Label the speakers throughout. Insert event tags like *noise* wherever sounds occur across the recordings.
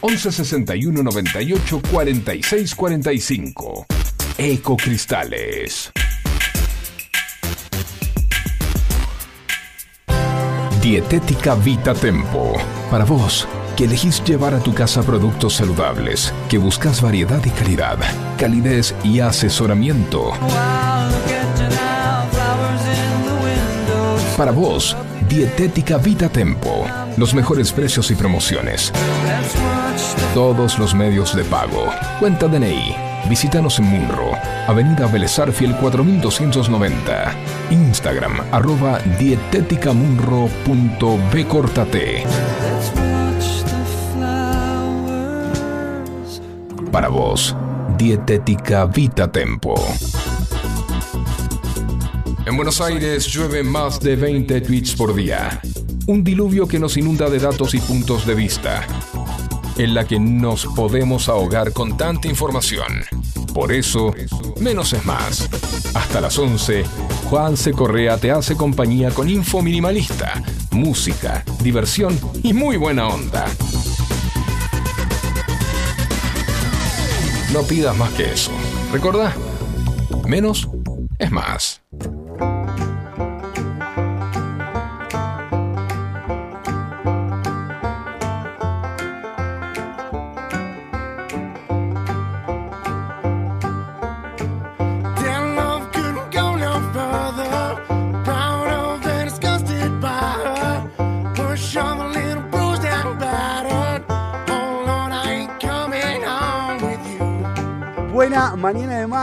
Speaker 1: 11 61 98 46 45. Ecocristales. Dietética Vita Tempo. Para vos, que elegís llevar a tu casa productos saludables, que buscas variedad y calidad, calidez y asesoramiento. Para vos, Dietética Vita Tempo. Los mejores precios y promociones. Todos los medios de pago. Cuenta DNI. Visítanos en Munro, Avenida Fiel 4290. Instagram, arroba dietéticamunro.bcortate. Para vos, Dietética Vita Tempo. En Buenos Aires llueve más de 20 tweets por día. Un diluvio que nos inunda de datos y puntos de vista, en la que nos podemos ahogar con tanta información. Por eso, menos es más. Hasta las 11, Juan C. Correa te hace compañía con info minimalista, música, diversión y muy buena onda. No pidas más que eso. ¿Recordá? Menos es más.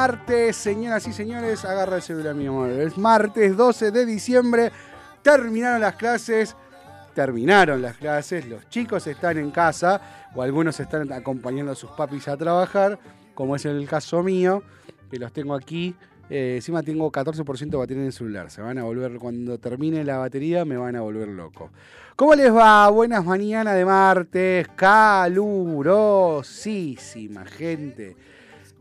Speaker 2: Martes, señoras y señores, agarra el celular, mi amor. Es martes 12 de diciembre, terminaron las clases, terminaron las clases, los chicos están en casa o algunos están acompañando a sus papis a trabajar, como es el caso mío, que los tengo aquí. Eh, encima tengo 14% de batería en el celular. Se van a volver, cuando termine la batería, me van a volver loco. ¿Cómo les va? Buenas mañanas de martes, calurosísima gente.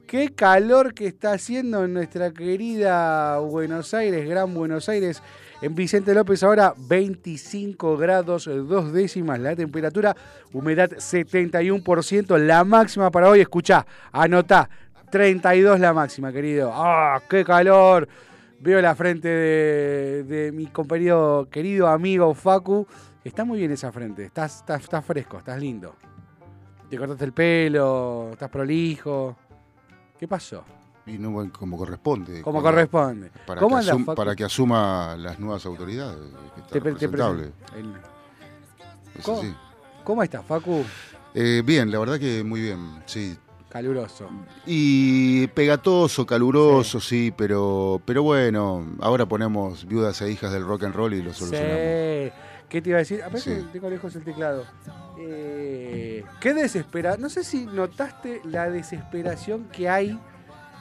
Speaker 2: Qué calor que está haciendo en nuestra querida Buenos Aires, Gran Buenos Aires. En Vicente López ahora 25 grados, dos décimas la temperatura, humedad 71%, la máxima para hoy, escucha, anota, 32 la máxima, querido. ¡Ah, qué calor! Veo la frente de, mi compañero, querido amigo Facu. Está muy bien esa frente, estás, estás fresco, estás lindo. Te cortaste el pelo, estás prolijo. ¿Qué pasó?
Speaker 3: Y no como corresponde.
Speaker 2: Como corresponde.
Speaker 3: Para, ¿Cómo que para que asuma las nuevas autoridades. te,
Speaker 2: ¿Cómo, ¿Cómo estás, Facu?
Speaker 3: Eh, bien, la verdad que muy bien, sí.
Speaker 2: Caluroso.
Speaker 3: Y pegatoso, caluroso, sí, pero, pero bueno, ahora ponemos viudas e hijas del rock and roll y lo solucionamos. Sí.
Speaker 2: ¿Qué te iba a decir? A sí. tengo lejos el teclado. Eh, qué desespera. No sé si notaste la desesperación que hay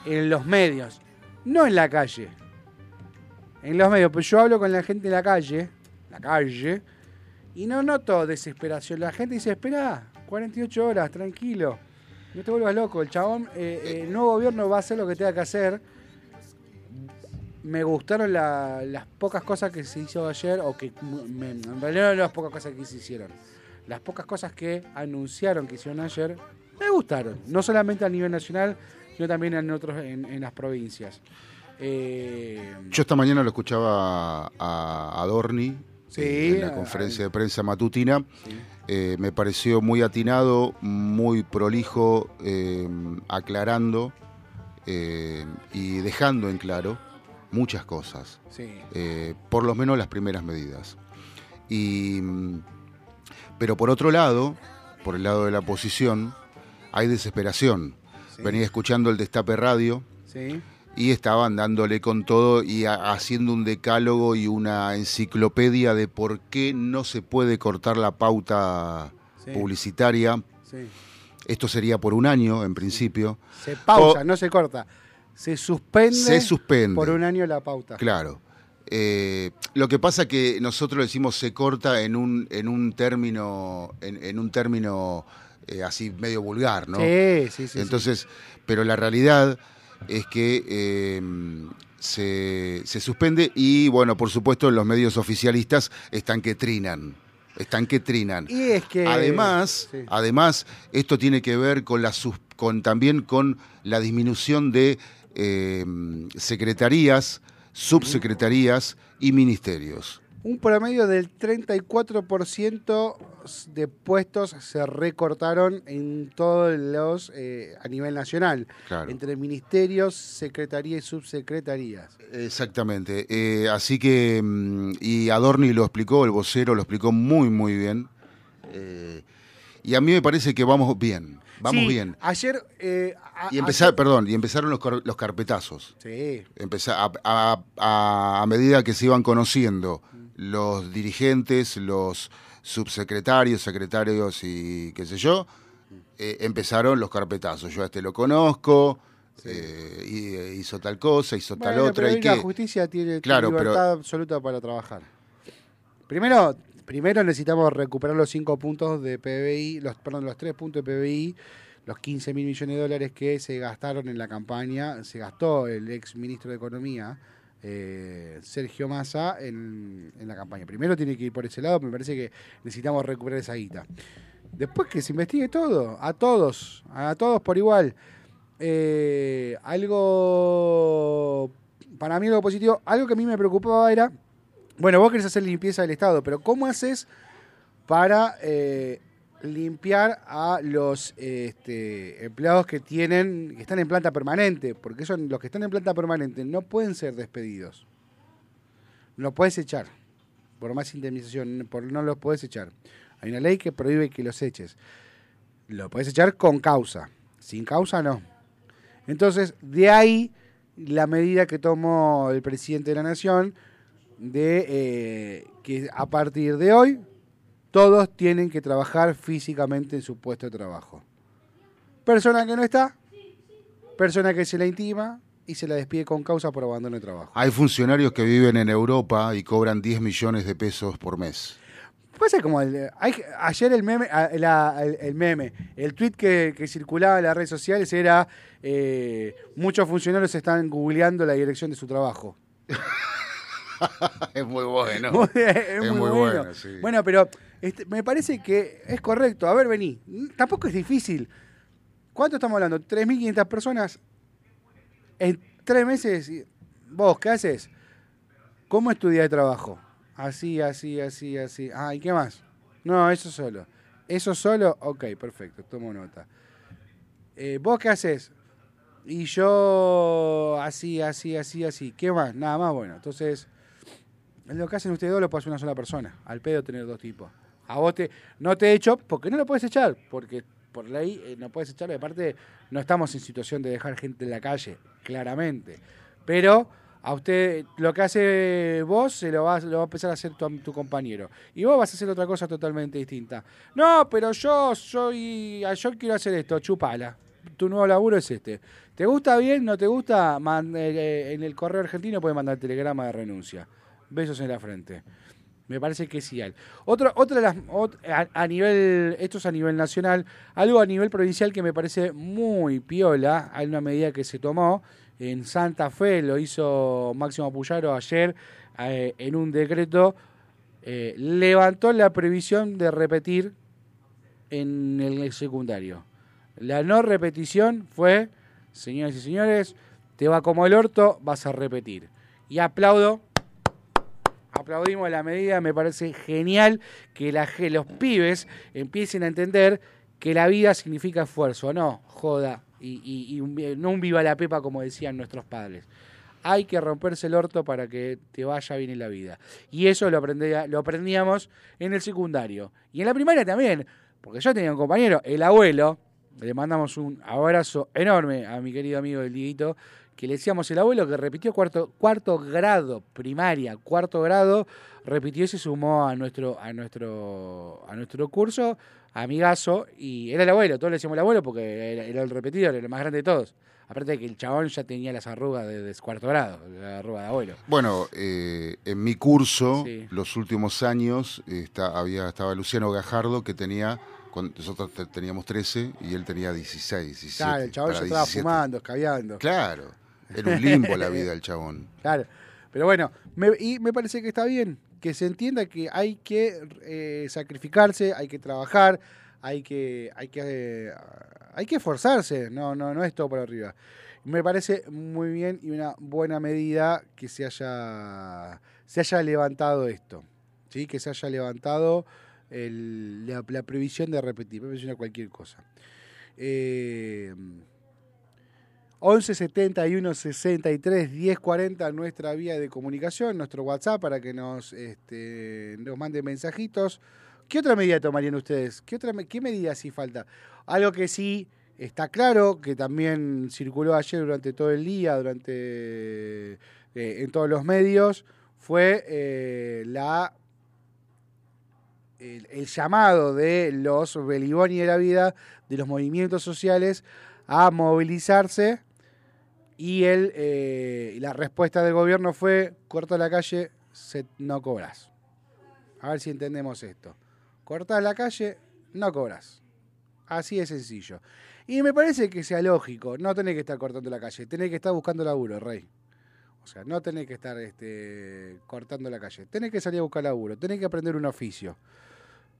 Speaker 2: en los medios. No en la calle. En los medios. Pues yo hablo con la gente en la calle. La calle. Y no noto desesperación. La gente dice, espera, 48 horas, tranquilo. No te vuelvas loco. El chabón, eh, eh, el nuevo gobierno va a hacer lo que tenga que hacer. Me gustaron las pocas cosas que se hizo ayer, o que en realidad no las pocas cosas que se hicieron las pocas cosas que anunciaron que hicieron ayer me gustaron. No solamente a nivel nacional, sino también en otros en, las provincias.
Speaker 3: Eh, Yo esta mañana lo escuchaba a Adorni eh, en la conferencia de prensa matutina. Eh, me pareció muy atinado, muy prolijo, aclarando y dejando en claro muchas cosas, por lo menos las primeras medidas. Y, mm, pero por otro lado, por el lado de la oposición, hay desesperación. Venía escuchando el Destape Radio y estaban dándole con todo y haciendo un decálogo y una enciclopedia de por qué no se puede cortar la pauta publicitaria. Esto sería por un año, en principio.
Speaker 2: Se pausa, no se corta. Se suspende,
Speaker 3: se suspende
Speaker 2: por un año la pauta.
Speaker 3: Claro. Eh, lo que pasa que nosotros decimos se corta en un, en un término, en, un término eh, así medio vulgar, ¿no?
Speaker 2: Sí, sí, sí.
Speaker 3: Entonces, pero la realidad es que eh, se, se, suspende y, bueno, por supuesto, los medios oficialistas están que trinan. Están que trinan.
Speaker 2: Y es que.
Speaker 3: Además, además esto tiene que ver con la con, también con la disminución de secretarías subsecretarías y ministerios.
Speaker 2: Un promedio del 34% de puestos se recortaron en todos los, eh, a nivel nacional, entre ministerios, secretarías y subsecretarías.
Speaker 3: Exactamente. Eh, así que, mm, y Adorni lo explicó, el vocero lo explicó muy, muy bien. Eh, y a mí me parece que vamos bien. Vamos bien.
Speaker 2: Ayer.
Speaker 3: Eh, y empezar, perdón, y empezaron los, los carpetazos.
Speaker 2: Sí.
Speaker 3: Empezar a, a, medida que se iban conociendo los dirigentes, los subsecretarios, secretarios y qué sé yo, eh, empezaron los carpetazos. Yo a este lo conozco. Eh, hizo tal cosa, hizo tal otra.
Speaker 2: y la justicia tiene libertad absoluta para trabajar. Primero, Primero necesitamos recuperar los cinco puntos de PBI, los, perdón, los tres puntos de PBI, los 15 mil millones de dólares que se gastaron en la campaña, se gastó el ex ministro de Economía, eh, Sergio Massa, en, la campaña. Primero tiene que ir por ese lado, me parece que necesitamos recuperar esa guita. Después que se investigue todo, a todos, a todos por igual. Eh, algo, para mí algo positivo, algo que a mí me preocupaba era bueno, vos querés hacer limpieza del Estado, pero ¿cómo haces para eh, limpiar a los este, empleados que tienen, que están en planta permanente? Porque son los que están en planta permanente no pueden ser despedidos. No puedes echar. Por más indemnización, por, no los puedes echar. Hay una ley que prohíbe que los eches. Lo puedes echar con causa. Sin causa no. Entonces, de ahí la medida que tomó el presidente de la Nación de eh, que a partir de hoy todos tienen que trabajar físicamente en su puesto de trabajo. Persona que no está, persona que se la intima y se la despide con causa por abandono de trabajo.
Speaker 3: Hay funcionarios que viven en Europa y cobran 10 millones de pesos por mes.
Speaker 2: Puede como el, ayer el meme, el, meme, el tweet que, circulaba en las redes sociales era eh, muchos funcionarios están googleando la dirección de su trabajo. *laughs* *laughs*
Speaker 3: es muy bueno.
Speaker 2: es, muy, bueno. bueno. pero este, me parece que es correcto. A ver, vení. Tampoco es difícil. ¿Cuánto estamos hablando? 3.500 personas en tres meses. ¿Vos qué haces? ¿Cómo estudias de trabajo? Así, así, así, así. Ah, ¿y qué más? No, eso solo. ¿Eso solo? Ok, perfecto, tomo nota. Eh, ¿Vos qué haces? Y yo así, así, así, así. ¿Qué más? Nada más, bueno. Entonces, lo que hacen ustedes dos lo puede hacer una sola persona. Al pedo tener dos tipos. A vos te, no te echo porque no lo puedes echar. Porque por ley eh, no puedes echarlo. aparte, no estamos en situación de dejar gente en la calle, claramente. Pero a usted lo que hace vos se lo va, lo va a empezar a hacer tu, compañero. Y vos vas a hacer otra cosa totalmente distinta. No, pero yo soy. Yo quiero hacer esto, chupala. Tu nuevo laburo es este. ¿Te gusta bien? ¿No te gusta? Eh, eh, en el correo argentino puedes mandar telegrama de renuncia besos en la frente. Me parece que sí. Otra, otra de las, a, nivel, esto es a nivel nacional, algo a nivel provincial que me parece muy piola, hay una medida que se tomó en Santa Fe, lo hizo Máximo Puyaro ayer eh, en un decreto, eh, levantó la previsión de repetir en el secundario. La no repetición fue, señores y señores, te va como el orto, vas a repetir. Y aplaudo aplaudimos la medida, me parece genial que los pibes empiecen a entender que la vida significa esfuerzo, no, joda. y, no un viva la pepa como decían nuestros padres. Hay que romperse el orto para que te vaya bien en la vida. Y eso lo, lo aprendíamos en el secundario. Y en la primaria también, porque yo tenía un compañero, el abuelo, le mandamos un abrazo enorme a mi querido amigo el Dieguito, que le decíamos el abuelo que repitió cuarto, cuarto grado, primaria, cuarto grado, repitió y se sumó a nuestro, a nuestro, a nuestro curso, amigazo, y era el abuelo, todos le decíamos el abuelo porque era, el repetidor, era el más grande de todos. Aparte de que el chabón ya tenía las arrugas de, cuarto grado, la arruga de abuelo.
Speaker 3: Bueno, eh, en mi curso, los últimos años, está, había, estaba Luciano Gajardo que tenía nosotros teníamos 13 y él tenía 16, 17.
Speaker 2: Claro, el chabón ya estaba fumando, escabeando.
Speaker 3: Claro, era un limbo la vida del chabón. *laughs*
Speaker 2: Claro, pero bueno, y me parece que está bien que se entienda que hay que eh, sacrificarse, hay que trabajar, hay que, hay que, hay que esforzarse, no, no, no es todo por arriba. Me parece muy bien y una buena medida que se haya, se haya levantado esto, ¿sí? que se haya levantado la, previsión de repetir, me cualquier cosa. Eh, 11 71 63 10 40 nuestra vía de comunicación, nuestro WhatsApp para que nos, este, nos manden mensajitos. ¿Qué otra medida tomarían ustedes? ¿Qué, otra, ¿Qué medida sí falta? Algo que sí está claro, que también circuló ayer durante todo el día, durante eh, en todos los medios, fue eh, la el, llamado de los Beliboni de la vida, de los movimientos sociales, a movilizarse y el, eh, la respuesta del gobierno fue, corta la calle, no cobras. A ver si entendemos esto. Cortás la calle, no cobras. Así de sencillo. Y me parece que sea lógico, no tenés que estar cortando la calle, tenés que estar buscando laburo, rey. O sea, no tenés que estar este, cortando la calle, tenés que salir a buscar laburo, tenés que aprender un oficio.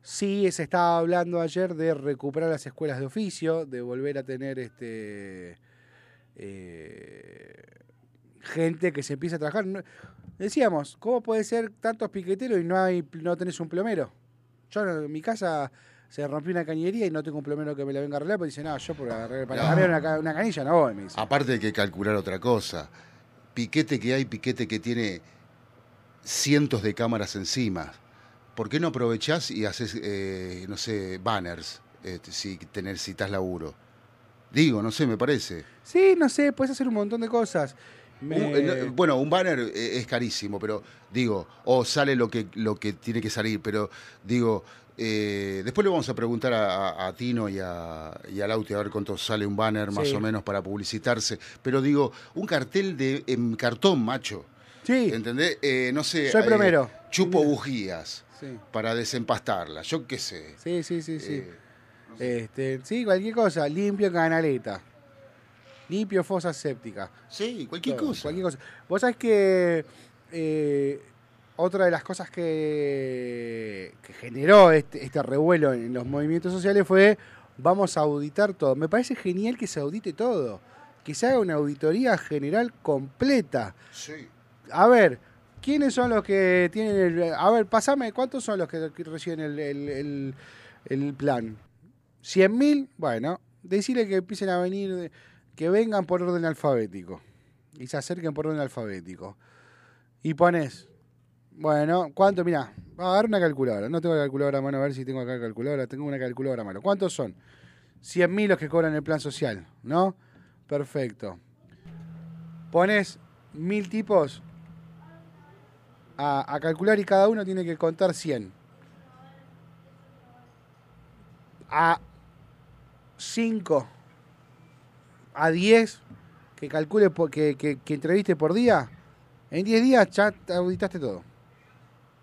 Speaker 2: Sí, se estaba hablando ayer de recuperar las escuelas de oficio, de volver a tener este eh, gente que se empieza a trabajar. Decíamos, ¿cómo puede ser tantos piqueteros y no hay no tenés un plomero? Yo en mi casa se rompió una cañería y no tengo un plomero que me la venga a arreglar, porque dice, no, yo para, cambiar una, canilla no voy, me
Speaker 3: Aparte hay que calcular otra cosa. Piquete que hay, piquete que tiene cientos de cámaras encima. ¿Por qué no aprovechás y haces, eh, no sé, banners este, si necesitas laburo? Digo, no sé, me parece.
Speaker 2: Sí, no sé, puedes hacer un montón de cosas.
Speaker 3: Eh, bueno, un banner eh, es carísimo, pero digo, o sale lo que, lo que tiene que salir, pero digo, eh, después le vamos a preguntar a, Tino y a, y a Lauti a ver cuánto sale un banner más o menos para publicitarse, pero digo, un cartel de en cartón, macho.
Speaker 2: Sí.
Speaker 3: ¿Entendés? no sé.
Speaker 2: Soy primero.
Speaker 3: Chupo bujías para desempastarlas, yo qué sé.
Speaker 2: Sí, sí, sí, sí. Este, sí, cualquier cosa. Limpio canaleta. Limpio fosa séptica.
Speaker 3: Sí, cualquier cosa.
Speaker 2: Cualquier cosa. Vos sabés que eh, otra de las cosas que, que generó este, este, revuelo en los movimientos sociales fue vamos a auditar todo. Me parece genial que se audite todo. Que se haga una auditoría general completa.
Speaker 3: Sí.
Speaker 2: A ver, ¿quiénes son los que tienen el... A ver, pasame, ¿cuántos son los que reciben el, el plan? 100.000, bueno, decirle que empiecen a venir, que vengan por orden alfabético. Y se acerquen por orden alfabético. Y pones, bueno, ¿cuánto? Mira, va a dar una calculadora. No tengo la calculadora a mano, a ver si tengo acá la calculadora. Tengo una calculadora a mano. ¿Cuántos son? 100.000 los que cobran el plan social, ¿no? Perfecto. Pones mil tipos a, a calcular y cada uno tiene que contar 100. A 5 a 10 que calcule que, que, entreviste por día, en 10 días ya auditaste todo.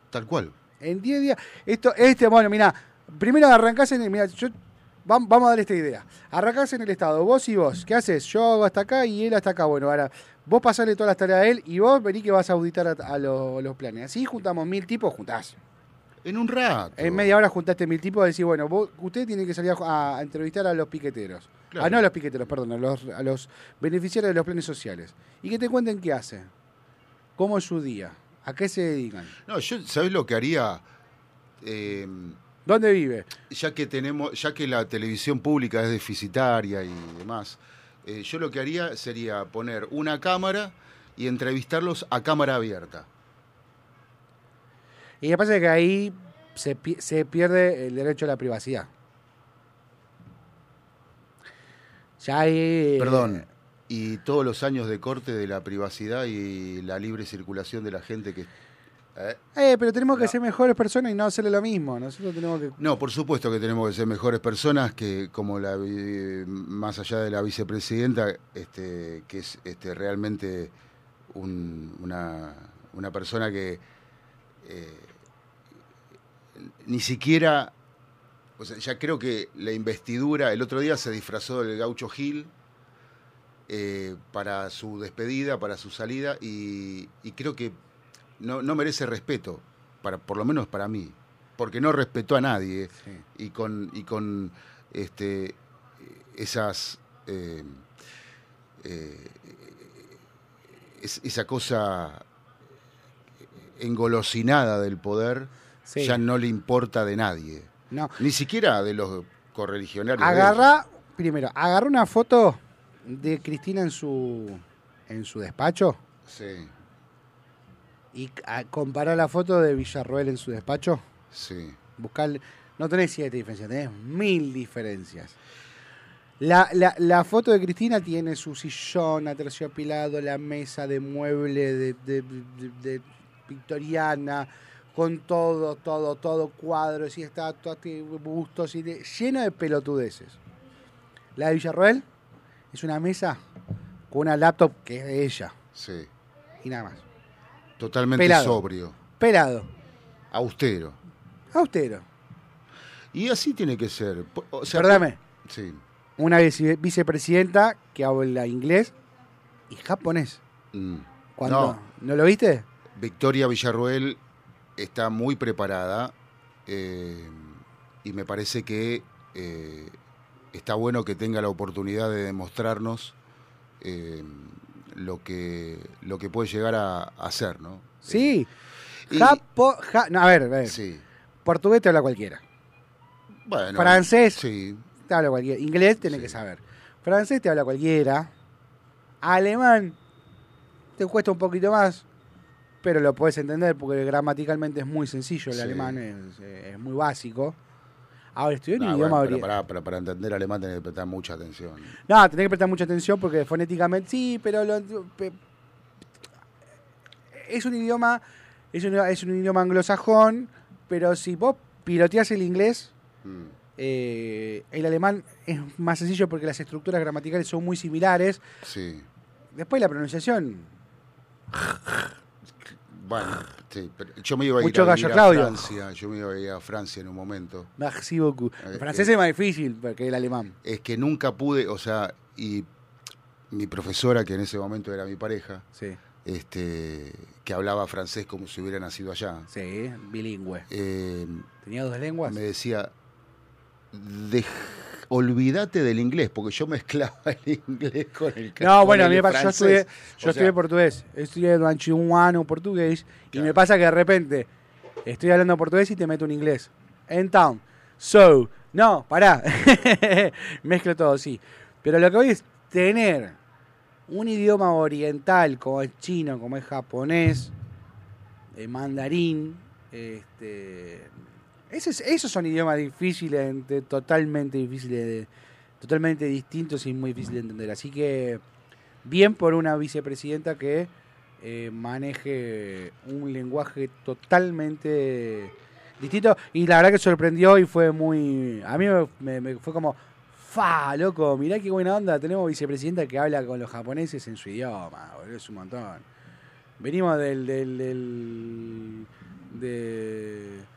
Speaker 3: Tal cual.
Speaker 2: En 10 días. Esto, este, bueno, mira, primero arrancás en el. Mira, yo, vamos, a dar esta idea. Arrancás en el Estado, vos y vos. ¿Qué haces? Yo hago hasta acá y él hasta acá. Bueno, ahora vos pasarle todas las tareas a él y vos vení que vas a auditar a, los planes. Así juntamos mil tipos, juntás.
Speaker 3: En un rato.
Speaker 2: En media hora juntaste mil tipos y decís, bueno, vos, usted tiene que salir a, entrevistar a los piqueteros. Ah, no a los piqueteros, perdón, a los, a los beneficiarios de los planes sociales. Y que te cuenten qué hace. ¿Cómo es su día? ¿A qué se dedican?
Speaker 3: No, yo, ¿sabés lo que haría? Eh,
Speaker 2: ¿Dónde vive?
Speaker 3: Ya que tenemos, ya que la televisión pública es deficitaria y demás, Eh, yo lo que haría sería poner una cámara y entrevistarlos a cámara abierta.
Speaker 2: Y me pasa que ahí se, se pierde el derecho a la privacidad. Ya hay...
Speaker 3: Perdón, y todos los años de corte de la privacidad y la libre circulación de la gente que...
Speaker 2: ¿eh? Eh, pero tenemos que ser mejores personas y no hacerle lo mismo. Nosotros tenemos que...
Speaker 3: No, por supuesto que tenemos que ser mejores personas que, como la más allá de la vicepresidenta, este, que es este, realmente una, persona que eh, ni siquiera o sea, ya creo que la investidura, el otro día se disfrazó del gaucho Gil eh, para su despedida, para su salida, y, creo que no, merece respeto, para, por lo menos para mí, porque no respetó a nadie, y con, y con este, esas... Eh, eh, esa cosa engolosinada del poder ya no le importa de nadie. Ni siquiera de los correligionarios.
Speaker 2: Agarra, primero, agarra una foto de Cristina en su en su despacho.
Speaker 3: Sí.
Speaker 2: Y compara la foto de Villarroel en su despacho.
Speaker 3: Sí.
Speaker 2: Buscar, no tenés siete diferencias, tenés mil diferencias. La, la, la, foto de Cristina tiene su sillón aterciopilado, la mesa de mueble de, de, de victoriana, con todo, todo, todo, cuadros y estatuas, bustos, y lleno de pelotudeces. La de Villarroel es una mesa con una laptop que es de ella.
Speaker 3: Sí.
Speaker 2: Y nada más.
Speaker 3: Totalmente sobrio.
Speaker 2: Pelado.
Speaker 3: Austero.
Speaker 2: Austero.
Speaker 3: Y así tiene que ser.
Speaker 2: O sea, Perdóname.
Speaker 3: Sí.
Speaker 2: Una vicepresidenta que habla inglés y japonés.
Speaker 3: Mm.
Speaker 2: No. ¿No lo viste?
Speaker 3: Victoria Villarroel está muy preparada eh, y me parece que eh, está bueno que tenga la oportunidad de demostrarnos eh, lo, que, lo que puede llegar a, hacer, ¿no?
Speaker 2: Sí. Japo, no, a ver, a ver.
Speaker 3: Sí.
Speaker 2: Portugués te habla cualquiera.
Speaker 3: Bueno,
Speaker 2: Francés
Speaker 3: sí.
Speaker 2: te habla cualquiera. Inglés tenés que saber. Francés te habla cualquiera. Alemán te cuesta un poquito más pero lo puedes entender porque gramaticalmente es muy sencillo, el alemán es, muy básico. Ahora, estudiar un idioma...
Speaker 3: pero para, para, entender alemán tenés que prestar mucha atención.
Speaker 2: No, tenés que prestar mucha atención porque fonéticamente sí, pero es un idioma es un, es un idioma anglosajón, pero si vos piloteás el inglés, mm. eh, el alemán es más sencillo porque las estructuras gramaticales son muy similares.
Speaker 3: Sí.
Speaker 2: Después la pronunciación
Speaker 3: bueno, sí, pero yo me iba a ir,
Speaker 2: Mucho
Speaker 3: a,
Speaker 2: Francia,
Speaker 3: yo me iba a ir a Francia en un momento.
Speaker 2: Merci beaucoup. El eh, francés es más difícil que el alemán.
Speaker 3: Es que nunca pude, o sea, y mi profesora, que en ese momento era mi pareja,
Speaker 2: sí.
Speaker 3: este, que hablaba francés como si hubiera nacido allá.
Speaker 2: Sí, bilingüe.
Speaker 3: Eh,
Speaker 2: ¿Tenía dos lenguas?
Speaker 3: Me decía, olvídate del inglés, porque yo mezclaba *laughs* el inglés con el
Speaker 2: No, bueno, a mí me pasa, yo estudié, yo estudié portugués, estudié durante un año portugués, y me pasa que de repente estoy hablando portugués y te meto un inglés. En town. So, no, pará. *laughs* Mezclo todo, sí. Pero lo que voy es tener un idioma oriental como es chino, como es japonés, eh, mandarín, este, esos, son idiomas difíciles, totalmente difíciles, totalmente distintos y muy difíciles de entender. Así que bien por una vicepresidenta que eh, maneje un lenguaje totalmente distinto. Y la verdad que sorprendió y fue muy... A mí me, fue como... ¡Fa, loco! Mirá qué buena onda. Tenemos vicepresidenta que habla con los japoneses en su idioma. Es un montón. Venimos del... de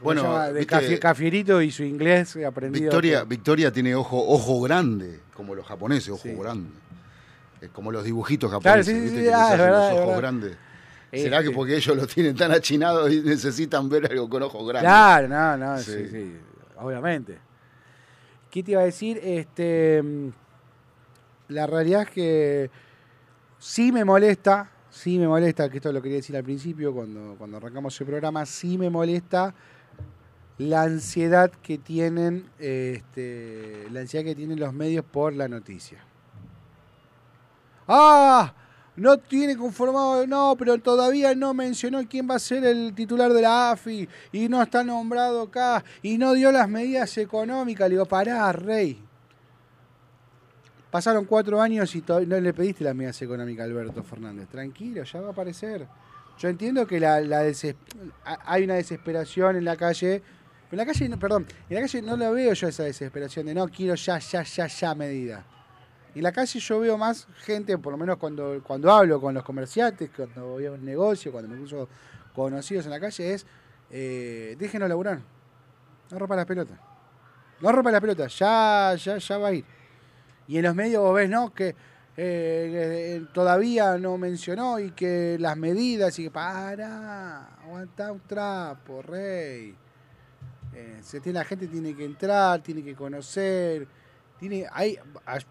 Speaker 3: bueno,
Speaker 2: de Cafierito y su inglés aprendido.
Speaker 3: Victoria, Victoria tiene ojo, ojo grande, como los japoneses, ojo grande. como los dibujitos japoneses,
Speaker 2: claro,
Speaker 3: sí, sí,
Speaker 2: ah,
Speaker 3: los ojos grandes. ¿Será que este porque ellos lo tienen tan achinados y necesitan ver algo con ojos grandes?
Speaker 2: Claro, no, no, sí, sí, obviamente. ¿Qué te iba a decir? Este, la realidad es que sí me molesta, sí me molesta, que esto lo quería decir al principio cuando, cuando arrancamos el programa, sí me molesta la ansiedad que tienen este, la ansiedad que tienen los medios por la noticia. ¡Ah! No tiene conformado, no, pero todavía no mencionó quién va a ser el titular de la AFI y no está nombrado acá y no dio las medidas económicas. Le digo, pará, rey. Pasaron cuatro años y no le pediste las medidas económicas Alberto Fernández. Tranquilo, ya va a aparecer. Yo entiendo que la, hay una desesperación en la calle. En la calle, perdón, en la calle no la veo yo esa desesperación de no quiero ya, ya, ya, ya medida. En la calle yo veo más gente, por lo menos cuando, cuando hablo con los comerciantes, cuando voy a un negocio, cuando me cruzo conocidos en la calle, es eh, déjenos laburar. No rompa la pelota. No rompa la pelota, ya, ya, ya va a ir. Y en los medios vos ves, ¿no? Que eh, todavía no mencionó y que las medidas y que para, aguanta un trapo, rey. Eh, la gente tiene que entrar, tiene que conocer. Tiene, hay,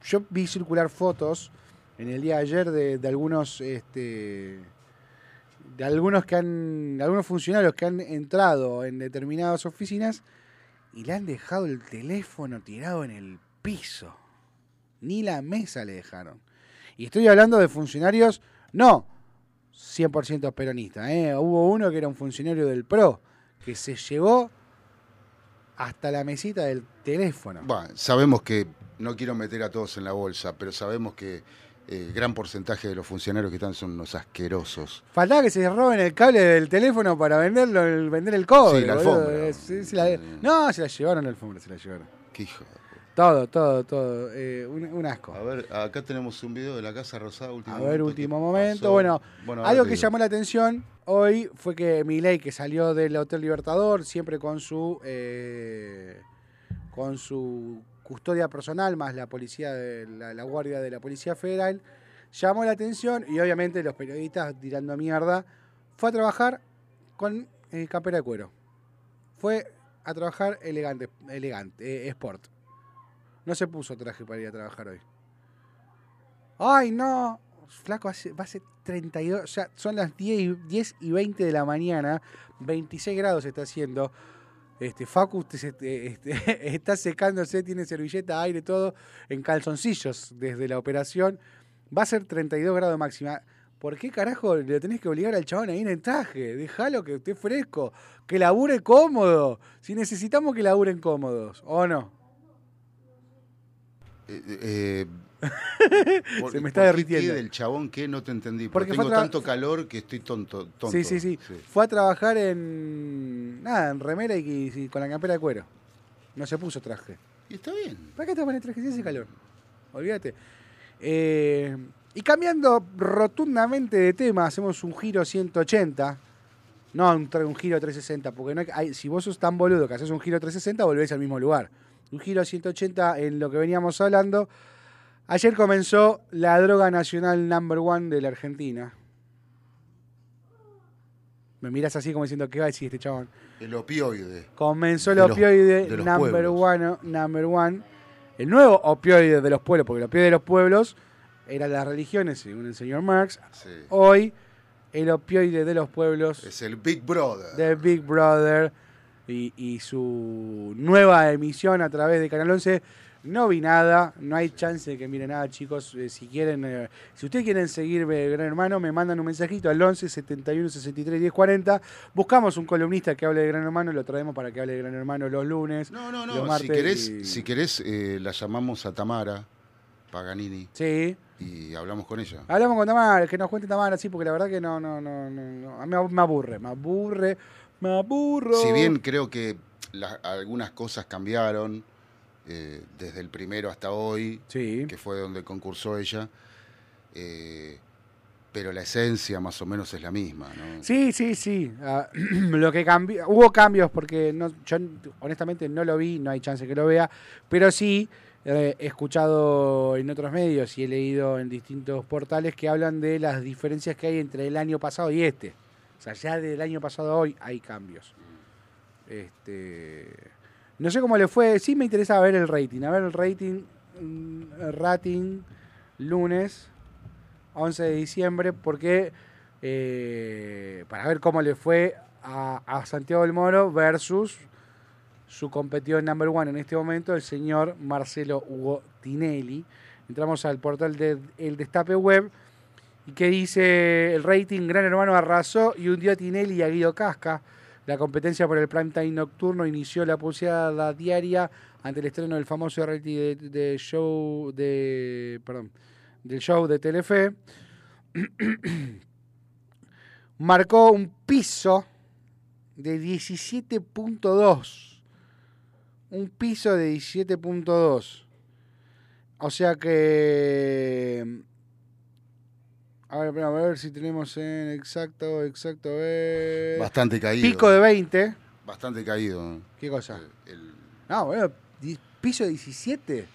Speaker 2: yo vi circular fotos en el día de ayer de, algunos este, de algunos que han algunos funcionarios que han entrado en determinadas oficinas y le han dejado el teléfono tirado en el piso ni la mesa le dejaron. Y estoy hablando de funcionarios, no 100% peronistas, ¿eh? hubo uno que era un funcionario del PRO, que se llevó hasta la mesita del teléfono.
Speaker 3: Bueno, sabemos que, no quiero meter a todos en la bolsa, pero sabemos que el eh, gran porcentaje de los funcionarios que están son unos asquerosos.
Speaker 2: Faltaba que se roben el cable del teléfono para venderlo, el, vender el cobre.
Speaker 3: Sí, la alfombra.
Speaker 2: no, se la llevaron la alfombra, se la llevaron.
Speaker 3: Qué hijo
Speaker 2: todo, todo, todo. Eh, un, asco.
Speaker 3: A ver, acá tenemos un video de la Casa Rosada,
Speaker 2: último A ver, último momento. Bueno, algo que llamó la atención hoy fue que Milei, que salió del Hotel Libertador, siempre con su eh, con su custodia personal, más la policía de la, guardia de la Policía Federal, llamó la atención y obviamente los periodistas tirando mierda, fue a trabajar con eh, campera de cuero. Fue a trabajar elegante, elegante, sport. No se puso traje para ir a trabajar hoy. ¡Ay, no! Flaco, va a ser 32, o sea, son las 10 y, 10 y 20 de la mañana, 26 grados está haciendo. Este, Facu este, *laughs* está secándose, tiene servilleta, aire, todo, en calzoncillos desde la operación. Va a ser 32 grados máxima. ¿Por qué carajo le tenés que obligar al chabón a ir en traje? Déjalo que esté fresco, que labure cómodo. Si necesitamos que laburen cómodos, ¿o no?
Speaker 3: Eh, *laughs*
Speaker 2: Se me está derritiendo.
Speaker 3: ¿Qué del chabón que no te entendí? Porque, tengo tanto calor que estoy tonto, tonto.
Speaker 2: Sí, sí, sí, Fue a trabajar en. Nada, en remera y, con la campera de cuero. No se puso traje.
Speaker 3: Y está bien.
Speaker 2: ¿Para qué te pones traje si hace calor? Olvídate. Eh, y cambiando rotundamente de tema, hacemos un giro 180. No un, un giro 360, porque no hay, si vos sos tan boludo que haces un giro 360, volvés al mismo lugar un giro a 180 en lo que veníamos hablando. Ayer comenzó la droga nacional number one de la Argentina. Me miras así como diciendo, ¿qué va a decir este chabón?
Speaker 3: El opioide.
Speaker 2: Comenzó el opioide number one, number one. El nuevo opioide de los pueblos, porque el opioide de los pueblos eran las religiones, según el señor Marx. Hoy, el opioide de los pueblos.
Speaker 3: Es el Big Brother.
Speaker 2: The Big Brother y, su nueva emisión a través de Canal 11. No vi nada, no hay chance de que miren nada, chicos. Eh, si quieren, eh, si ustedes quieren seguirme, Gran Hermano, me mandan un mensajito al 11 71 63 10 40. Buscamos un columnista que hable de Gran Hermano, lo traemos para que hable de Gran Hermano los lunes.
Speaker 3: No, no, no. si querés, si querés eh, la llamamos a Tamara Paganini.
Speaker 2: Sí.
Speaker 3: Y hablamos con ella.
Speaker 2: Hablamos con Tamara, que nos cuente Tamara, sí, porque la verdad que no, no, no, no, a mí me aburre, me aburre me aburro.
Speaker 3: Si bien creo que algunas cosas cambiaron eh, desde el primero hasta hoy, que fue donde concursó ella, eh, pero la esencia más o menos es la misma. ¿no?
Speaker 2: Sí, sí, sí. Ah, *clears throat* lo que cambió, hubo cambios porque no, yo honestamente no lo vi, no hay chance que lo vea, pero sí eh, he escuchado en otros medios y he leído en distintos portales que hablan de las diferencias que hay entre el año pasado y este. Sea, ya del año pasado a hoy hay cambios. Este, no sé cómo le fue. Sí me interesa ver el rating. A ver el rating. Mm, rating lunes 11 de diciembre. Porque eh, para ver cómo le fue a, Santiago del Moro versus su competidor number one en este momento, el señor Marcelo Hugo Tinelli. entramos al portal del El Destape Web y que dice el rating Gran Hermano arrasó y hundió a Tinelli y a Guido Casca. La competencia por el prime time nocturno inició la pulseada diaria ante el estreno del famoso reality de, show de perdón, del show de Telefe. *clears throat* Marcó un piso de 17.2. Un piso de 17.2. O sea que a ver, a ver si tenemos en exacto, exacto,
Speaker 3: Bastante caído.
Speaker 2: Pico de 20.
Speaker 3: Bastante caído.
Speaker 2: ¿Qué cosa? No, bueno, piso de 17.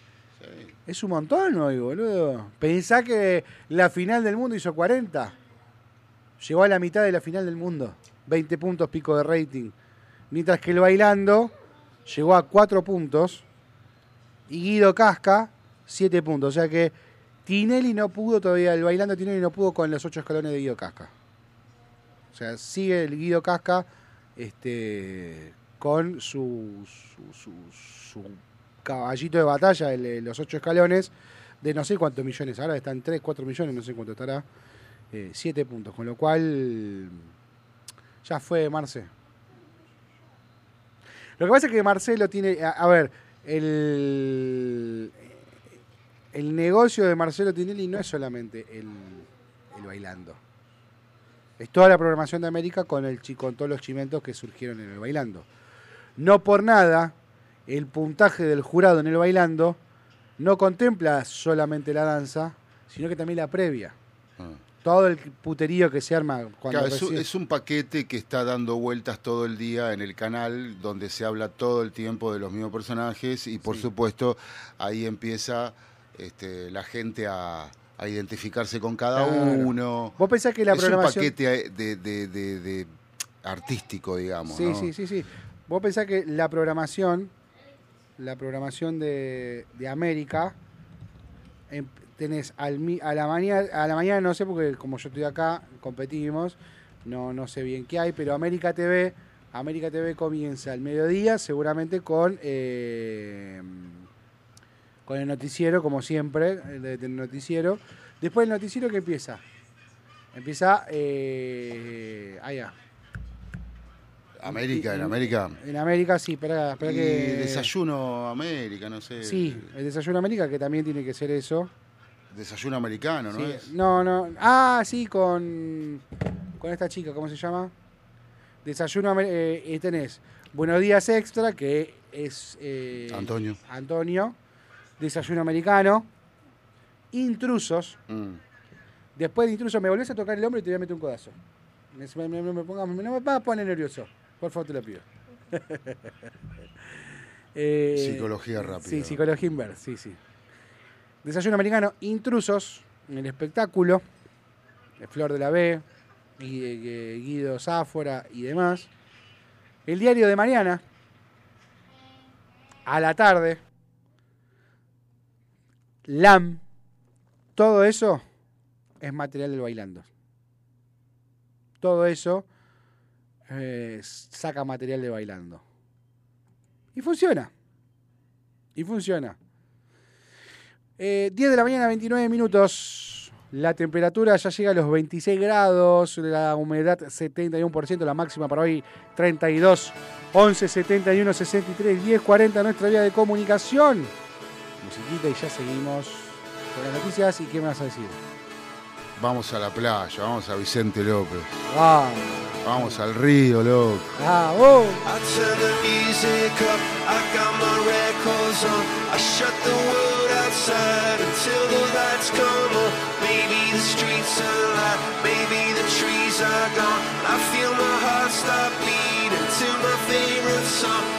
Speaker 2: Es un montón hoy, boludo. Pensá que la final del mundo hizo 40. Llegó a la mitad de la final del mundo. 20 puntos pico de rating. Mientras que el bailando llegó a 4 puntos. Y Guido Casca, 7 puntos. O sea que Tinelli no pudo todavía, el bailando Tinelli no pudo con los ocho escalones de Guido Casca. O sea, sigue el Guido Casca este, con su, su, caballito de batalla, los ocho escalones, de no sé cuántos millones, ahora están 3, 4 millones, no sé cuánto estará, 7 eh, puntos, con lo cual ya fue Marce. Lo que pasa es que Marcelo tiene, a ver, el, el negocio de Marcelo Tinelli no es solamente el, bailando. Es toda la programación de América con, el, con todos los chimentos que surgieron en el bailando. No por nada, el puntaje del jurado en el bailando no contempla solamente la danza, sino que también la previa. Ah. Todo el puterío que se arma cuando
Speaker 3: es, un paquete que está dando vueltas todo el día en el canal, donde se habla todo el tiempo de los mismos personajes y por supuesto ahí empieza este, la gente a, identificarse con cada uno.
Speaker 2: Vos pensás que la es programación...
Speaker 3: un paquete de, artístico, digamos.
Speaker 2: Sí, sí, sí, sí. Vos pensás que la programación, la programación de, América, em, tenés al, a la mañana, a la mañana no sé porque como yo estoy acá, competimos, no, no sé bien qué hay, pero América TV, América TV comienza al mediodía, seguramente con eh, con el noticiero, como siempre, el, noticiero. Después el noticiero que empieza. Empieza eh, allá.
Speaker 3: América, en América.
Speaker 2: En América, sí, espera, espera que.
Speaker 3: Desayuno América, no sé.
Speaker 2: Sí, el desayuno América, que también tiene que ser eso.
Speaker 3: Desayuno americano, ¿no es?
Speaker 2: No, no. Ah, sí, con. Con esta chica, ¿cómo se llama? Desayuno eh, eh, tenés Buenos Días Extra, que es.
Speaker 3: Eh, Antonio.
Speaker 2: Antonio desayuno americano, intrusos. Mm. Después de intrusos me volvés a tocar el hombro y te voy a meter un codazo. Me, me, me, ponga, no me poner nervioso. Por favor, te lo pido. *laughs*
Speaker 3: Eh, psicología rápida.
Speaker 2: Sí, psicología inversa, sí, sí. Desayuno americano, intrusos en el espectáculo. Flor de la B, Guido Záfora y demás. El diario de Mariana, a la tarde, LAM, todo eso es material del bailando. Todo eso eh, saca material de bailando. Y funciona. Y funciona. 10 eh, de la mañana, 29 minutos. La temperatura ya llega a los 26 grados. La humedad 71%. La máxima para hoy 32. 11, 71, 63, 10, 40. Nuestra vía de comunicación musiquita y ya seguimos con las noticias. ¿Y qué me vas a decir?
Speaker 3: Vamos a la playa, vamos a Vicente López.
Speaker 2: Vamos.
Speaker 3: Vamos al río, loco.
Speaker 2: Ah, oh. Maybe the streets are light, maybe the trees are gone. I feel my heart stop beating to my favorite song.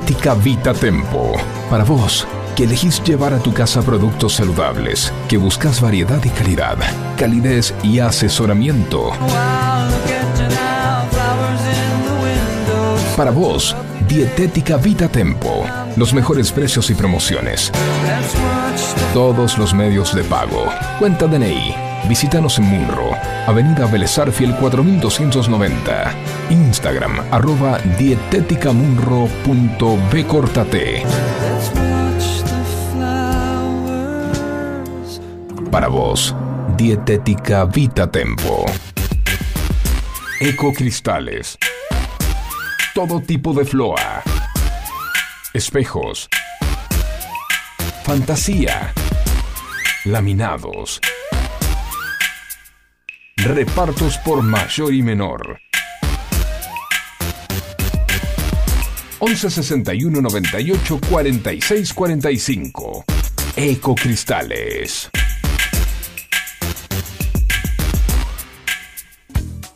Speaker 1: Dietética Vita Tempo. Para vos, que elegís llevar a tu casa productos saludables, que buscas variedad y calidad, calidez y asesoramiento. Para vos, Dietética Vita Tempo. Los mejores precios y promociones. Todos los medios de pago. Cuenta DNI. Visítanos en Munro, Avenida Fiel 4290. Instagram, arroba dieteticamunro.bcortate. Para vos, Dietética Vita Tempo. Ecocristales. Todo tipo de floa. Espejos. Fantasía. Laminados. Repartos por mayor y menor. 11 61 98 46 45. Ecocristales.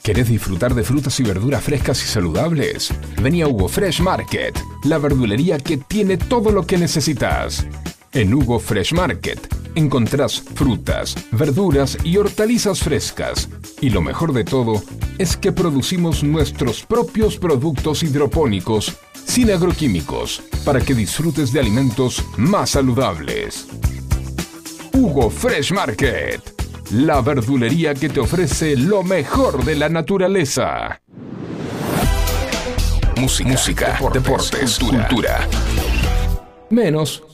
Speaker 1: ¿Querés disfrutar de frutas y verduras frescas y saludables? Vení a Hugo Fresh Market, la verdulería que tiene todo lo que necesitas. En Hugo Fresh Market encontrás frutas, verduras y hortalizas frescas. Y lo mejor de todo es que producimos nuestros propios productos hidropónicos sin agroquímicos para que disfrutes de alimentos más saludables. Hugo Fresh Market la verdulería que te ofrece lo mejor de la naturaleza. Música, deportes, cultura. Menos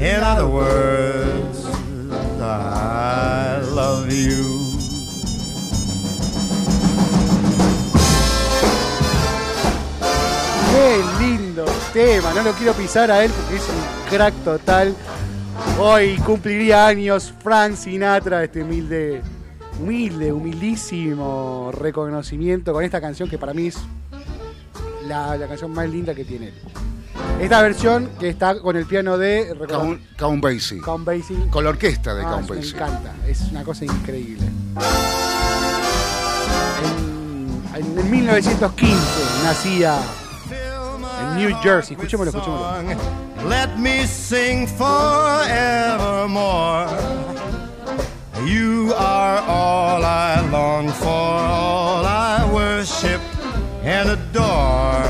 Speaker 4: In other words, I love you.
Speaker 2: Qué lindo tema, no lo quiero pisar a él porque es un crack total. Hoy cumpliría años Frank Sinatra, este humilde, humilde, humildísimo reconocimiento con esta canción que para mí es la, canción más linda que tiene él. Esta versión que está con el piano de
Speaker 3: Count, Basie.
Speaker 2: Count Basie.
Speaker 3: Con la orquesta de ah, Count Basie.
Speaker 2: Me encanta, es una cosa increíble. En, en 1915 nacía en New Jersey. Escuchémoslo, escuchémoslo.
Speaker 4: Let me sing forevermore. You are all I long for, all I worship and adore.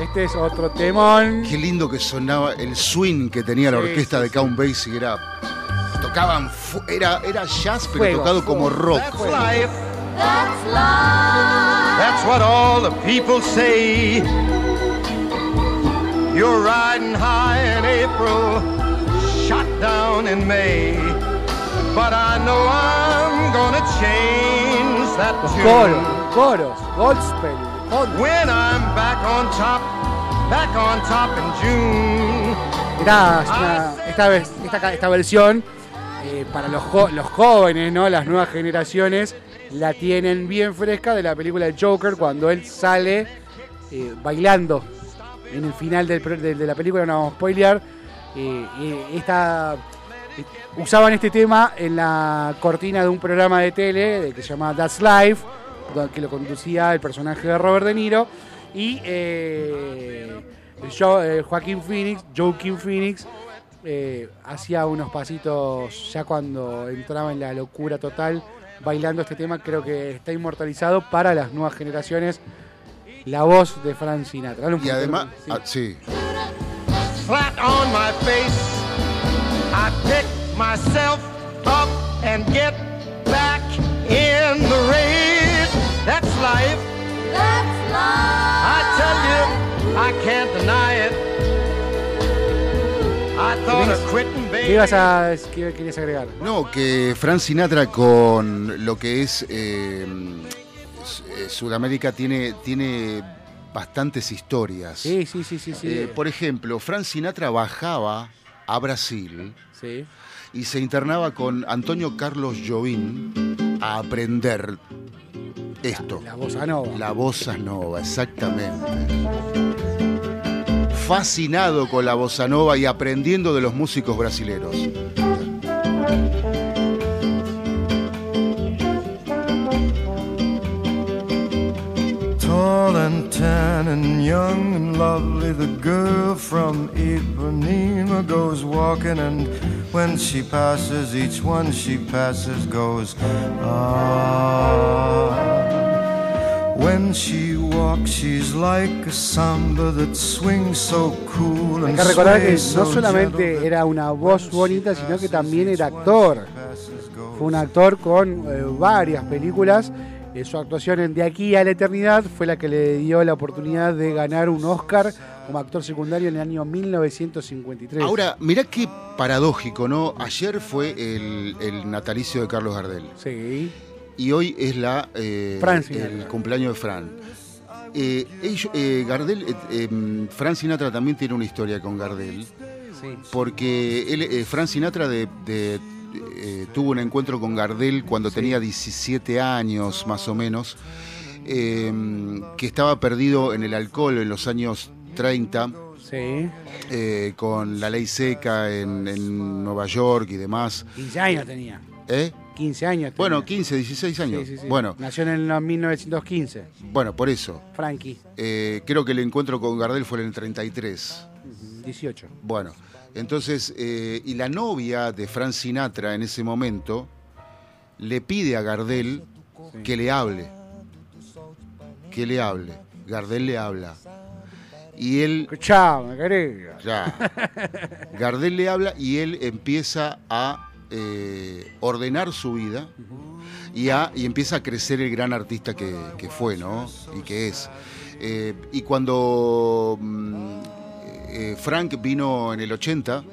Speaker 2: este es otro temón.
Speaker 3: Qué lindo que sonaba el swing que tenía la orquesta de Count Basie. Era, tocaban, era, era jazz, pero tocado como rock. That's life. That's life.
Speaker 4: That's what all the people say. You're riding high in April, shot down in May. But I know I'm gonna change that tune.
Speaker 2: Coros, coros, gospel.
Speaker 4: When I'm back on top, back on top in June.
Speaker 2: Mirá, esta, esta, esta, versión eh, para los, los jóvenes, ¿no? Las nuevas generaciones la tienen bien fresca de la película de Joker cuando él sale eh, bailando en el final de, la película, no vamos a spoilear. Eh, esta, usaban este tema en la cortina de un programa de tele que se llama That's Life, que lo conducía el personaje de Robert De Niro. Y yo, Joaquín Phoenix, Joaquin Phoenix, eh, hacía unos pasitos ya cuando entraba en la locura total bailando este tema. Creo que está inmortalizado para las nuevas generaciones. La voz de Frank Sinatra.
Speaker 3: y además, sí.
Speaker 4: Ah, Flat on my face, I pick myself up and get back in the race. That's life. That's life. I tell you, I can't deny it.
Speaker 2: ¿Qué, ibas a, qué querías agregar?
Speaker 3: No, que Frank Sinatra con lo que es eh, eh, Sudamérica tiene, tiene bastantes historias.
Speaker 2: Sí, sí, sí, sí.
Speaker 3: Eh, por ejemplo, Frank Sinatra bajaba a Brasil y se internaba con Antonio Carlos Jobim a aprender esto.
Speaker 2: La, bossa nova.
Speaker 3: La bossa nova, exactamente fascinado con la bossa nova y aprendiendo de los músicos brasileros. Tall and tan and young and lovely, the girl from Ipanema goes walking, and when she passes, each one she passes goes, ah. When she walks, she's like a samba that swings so cool
Speaker 2: Hay que recordar que no solamente era una voz bonita, sino que también era actor. Fue un actor con eh, varias películas. Eh, su actuación en De aquí a la eternidad fue la que le dio la oportunidad de ganar un Oscar como actor secundario en el año 1953.
Speaker 3: Ahora, mirá qué paradójico, ¿no? Ayer fue el, el natalicio de Carlos Gardel.
Speaker 2: Sí
Speaker 3: y hoy es la eh, el cumpleaños de Fran. Eh, eh, Gardel, em, Fran Sinatra también tiene una historia con Gardel, porque él, Fran Sinatra de, tuvo un encuentro con Gardel cuando tenía 17 años más o menos, em, que estaba perdido en el alcohol en los años 30. con la ley seca en, en Nueva York y demás.
Speaker 2: 15 años tenía.
Speaker 3: ¿Eh?
Speaker 2: 15 años.
Speaker 3: Bueno, 15, 16 años. Bueno.
Speaker 2: Nació en el 1915.
Speaker 3: Bueno, por eso.
Speaker 2: Frankie.
Speaker 3: Eh, creo que el encuentro con Gardel fue en el 33.
Speaker 2: 18.
Speaker 3: Bueno, entonces, eh, y la novia de Frank Sinatra en ese momento le pide a Gardel que le hable. Que le hable. Gardel le habla. Y él.
Speaker 2: Escuchame, querida.
Speaker 3: Ya. Gardel le habla y él empieza a eh, ordenar su vida y, y, empieza a crecer el gran artista que, fue, ¿no? Y que es. Eh, y cuando mm, eh, Frank vino en el 80,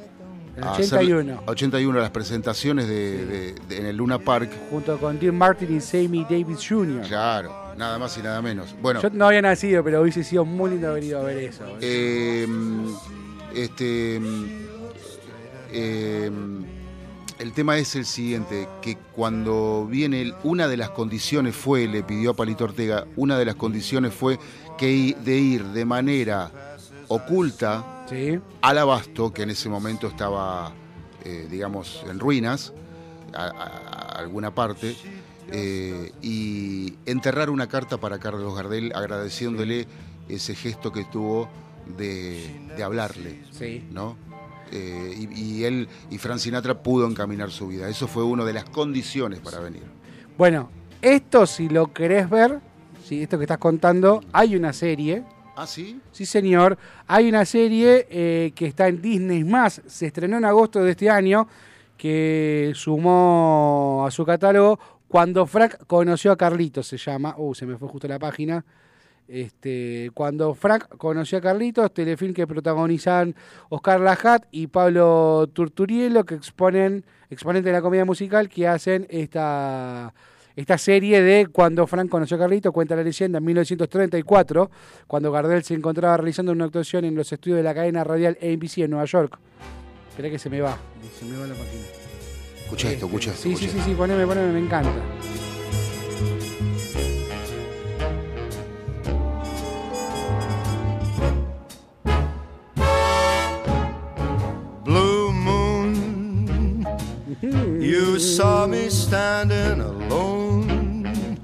Speaker 2: el 81.
Speaker 3: A 81 las presentaciones de, en el Luna Park.
Speaker 2: Junto con Dean Martin y Sammy Davis Jr.
Speaker 3: Claro, nada más y nada menos. Bueno,
Speaker 2: Yo no había nacido, pero hubiese sido muy lindo haber ido a ver eso.
Speaker 3: este. El tema es el siguiente, que cuando viene, una de las condiciones fue, le pidió a Palito Ortega, una de las condiciones fue que de ir de manera oculta al abasto, que en ese momento estaba, eh, digamos, en ruinas, a, alguna parte, eh, y enterrar una carta para Carlos Gardel agradeciéndole ese gesto que tuvo de, de hablarle, ¿no? Eh, y, él y Frank Sinatra pudo encaminar su vida. Eso fue una de las condiciones para venir.
Speaker 2: Bueno, esto si lo querés ver, si esto que estás contando, hay una serie.
Speaker 3: ¿Ah, sí?
Speaker 2: Sí, señor. Hay una serie eh, que está en Disney más. Se estrenó en agosto de este año, que sumó a su catálogo Cuando Frank conoció a Carlitos, se llama. Uh, se me fue justo la página. Este, cuando Frank conoció a Carlitos, telefilm que protagonizan Oscar Lajat y Pablo Turturielo, que exponen, exponentes de la comedia musical, que hacen esta, esta serie de Cuando Frank conoció a Carlitos, cuenta la leyenda en 1934, cuando Gardel se encontraba realizando una actuación en los estudios de la cadena radial ABC en Nueva York. Espera que se me va, se me va la página.
Speaker 3: Escucha esto, escucha esto.
Speaker 2: Sí,
Speaker 3: sí,
Speaker 2: sí, sí, poneme, poneme, me encanta.
Speaker 4: Me standing alone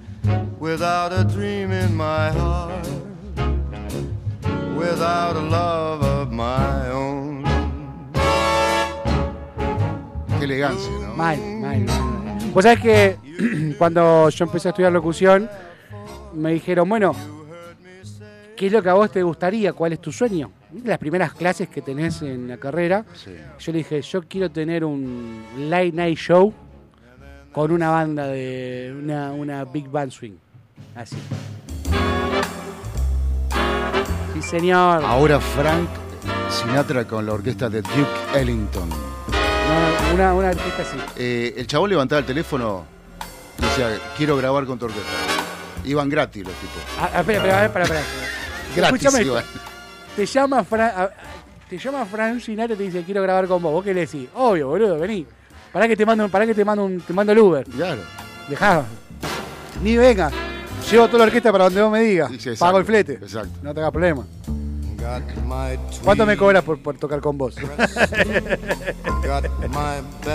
Speaker 4: without a dream in my heart, without a love of my own.
Speaker 3: Qué elegancia, ¿no?
Speaker 2: Mal, mal, mal. Vos sabés que *clears throat* cuando yo empecé a estudiar locución, me dijeron, bueno, ¿qué es lo que a vos te gustaría? ¿Cuál es tu sueño? Las primeras clases que tenés en la carrera,
Speaker 3: Sí.
Speaker 2: yo le dije, yo quiero tener un late night show con una banda de una, una big band swing. Así. Sí, señor.
Speaker 3: Ahora Frank Sinatra con la orquesta de Duke Ellington.
Speaker 2: No, una, una orquesta así.
Speaker 3: Eh, el chabón levantaba el teléfono y decía, quiero grabar con tu orquesta. Iban gratis los tipos.
Speaker 2: Ah, ah, espera, espera, espera, espera.
Speaker 3: Gratis
Speaker 2: Escúchame. Te llama Fran, te llama Fran Sinatra y te dice quiero grabar con vos. ¿Vos qué le decís? Obvio, boludo, vení. Pará que te mando, pará que te mando un, te mando el Uber.
Speaker 3: Claro.
Speaker 2: Dejá. Ni venga. Llevo toda la orquesta para donde vos me digas.
Speaker 3: Sí,
Speaker 2: Pago el flete.
Speaker 3: exacto.
Speaker 2: No te hagas problema. ¿Cuánto me cobras por, por tocar con vos? *laughs*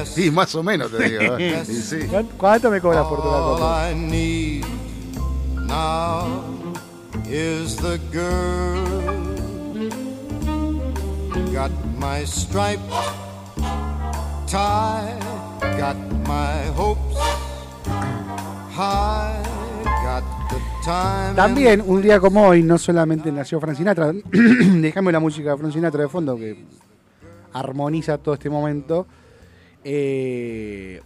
Speaker 3: Sí, más o menos te digo. ¿eh? *laughs* Sí, sí.
Speaker 2: ¿Cuánto- ¿Cuánto me cobras por tocar con vos?
Speaker 4: Is the girl. Got my striped tie, got my hopes high, got the time.
Speaker 2: También, un día como hoy, no solamente nació Fran Sinatra, *clears throat* déjame la música de Fran Sinatra de fondo que armoniza todo este momento. Eh,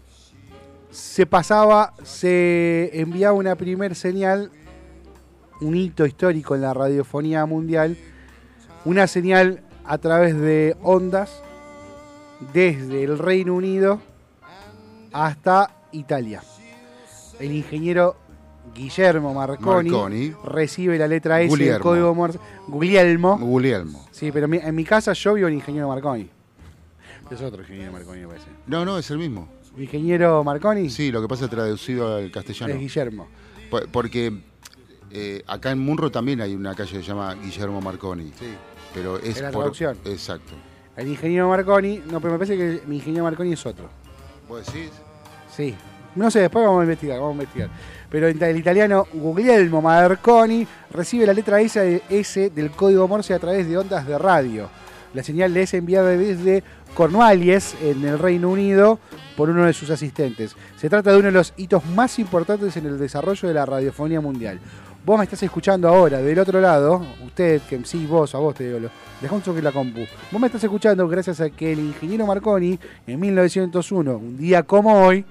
Speaker 2: se pasaba, se enviaba una primer señal, un hito histórico en la radiofonía mundial, una señal a través de ondas desde el Reino Unido hasta Italia. El ingeniero Guillermo Marconi,
Speaker 3: Marconi.
Speaker 2: recibe la letra S del código Morse. Guglielmo.
Speaker 3: Guglielmo.
Speaker 2: Sí, pero en mi casa yo vivo el ingeniero Marconi. Es otro ingeniero Marconi, me parece.
Speaker 3: No, no, es el mismo.
Speaker 2: Ingeniero Marconi
Speaker 3: Sí, lo que pasa es traducido al
Speaker 2: es
Speaker 3: castellano.
Speaker 2: Guillermo.
Speaker 3: Po- Porque eh, acá en Munro también hay una calle que se llama Guillermo Marconi.
Speaker 2: Sí.
Speaker 3: Pero es
Speaker 2: En la
Speaker 3: por.
Speaker 2: traducción.
Speaker 3: Exacto.
Speaker 2: El ingeniero Marconi, no, pero me parece que mi ingeniero Marconi es otro.
Speaker 3: ¿Vos decís?
Speaker 2: Sí. No sé, después vamos a investigar, vamos a investigar. Pero el italiano Guglielmo Marconi recibe la letra S del código Morse a través de ondas de radio. La señal le es enviada desde Cornwallis, en el Reino Unido, por uno de sus asistentes. Se trata de uno de los hitos más importantes en el desarrollo de la radiofonía mundial. Vos me estás escuchando ahora, del otro lado, usted, que sí, vos, a vos te digo, lo- dejá un toque la compu. Vos me estás escuchando gracias a que el ingeniero Marconi, en 1901, un día como hoy,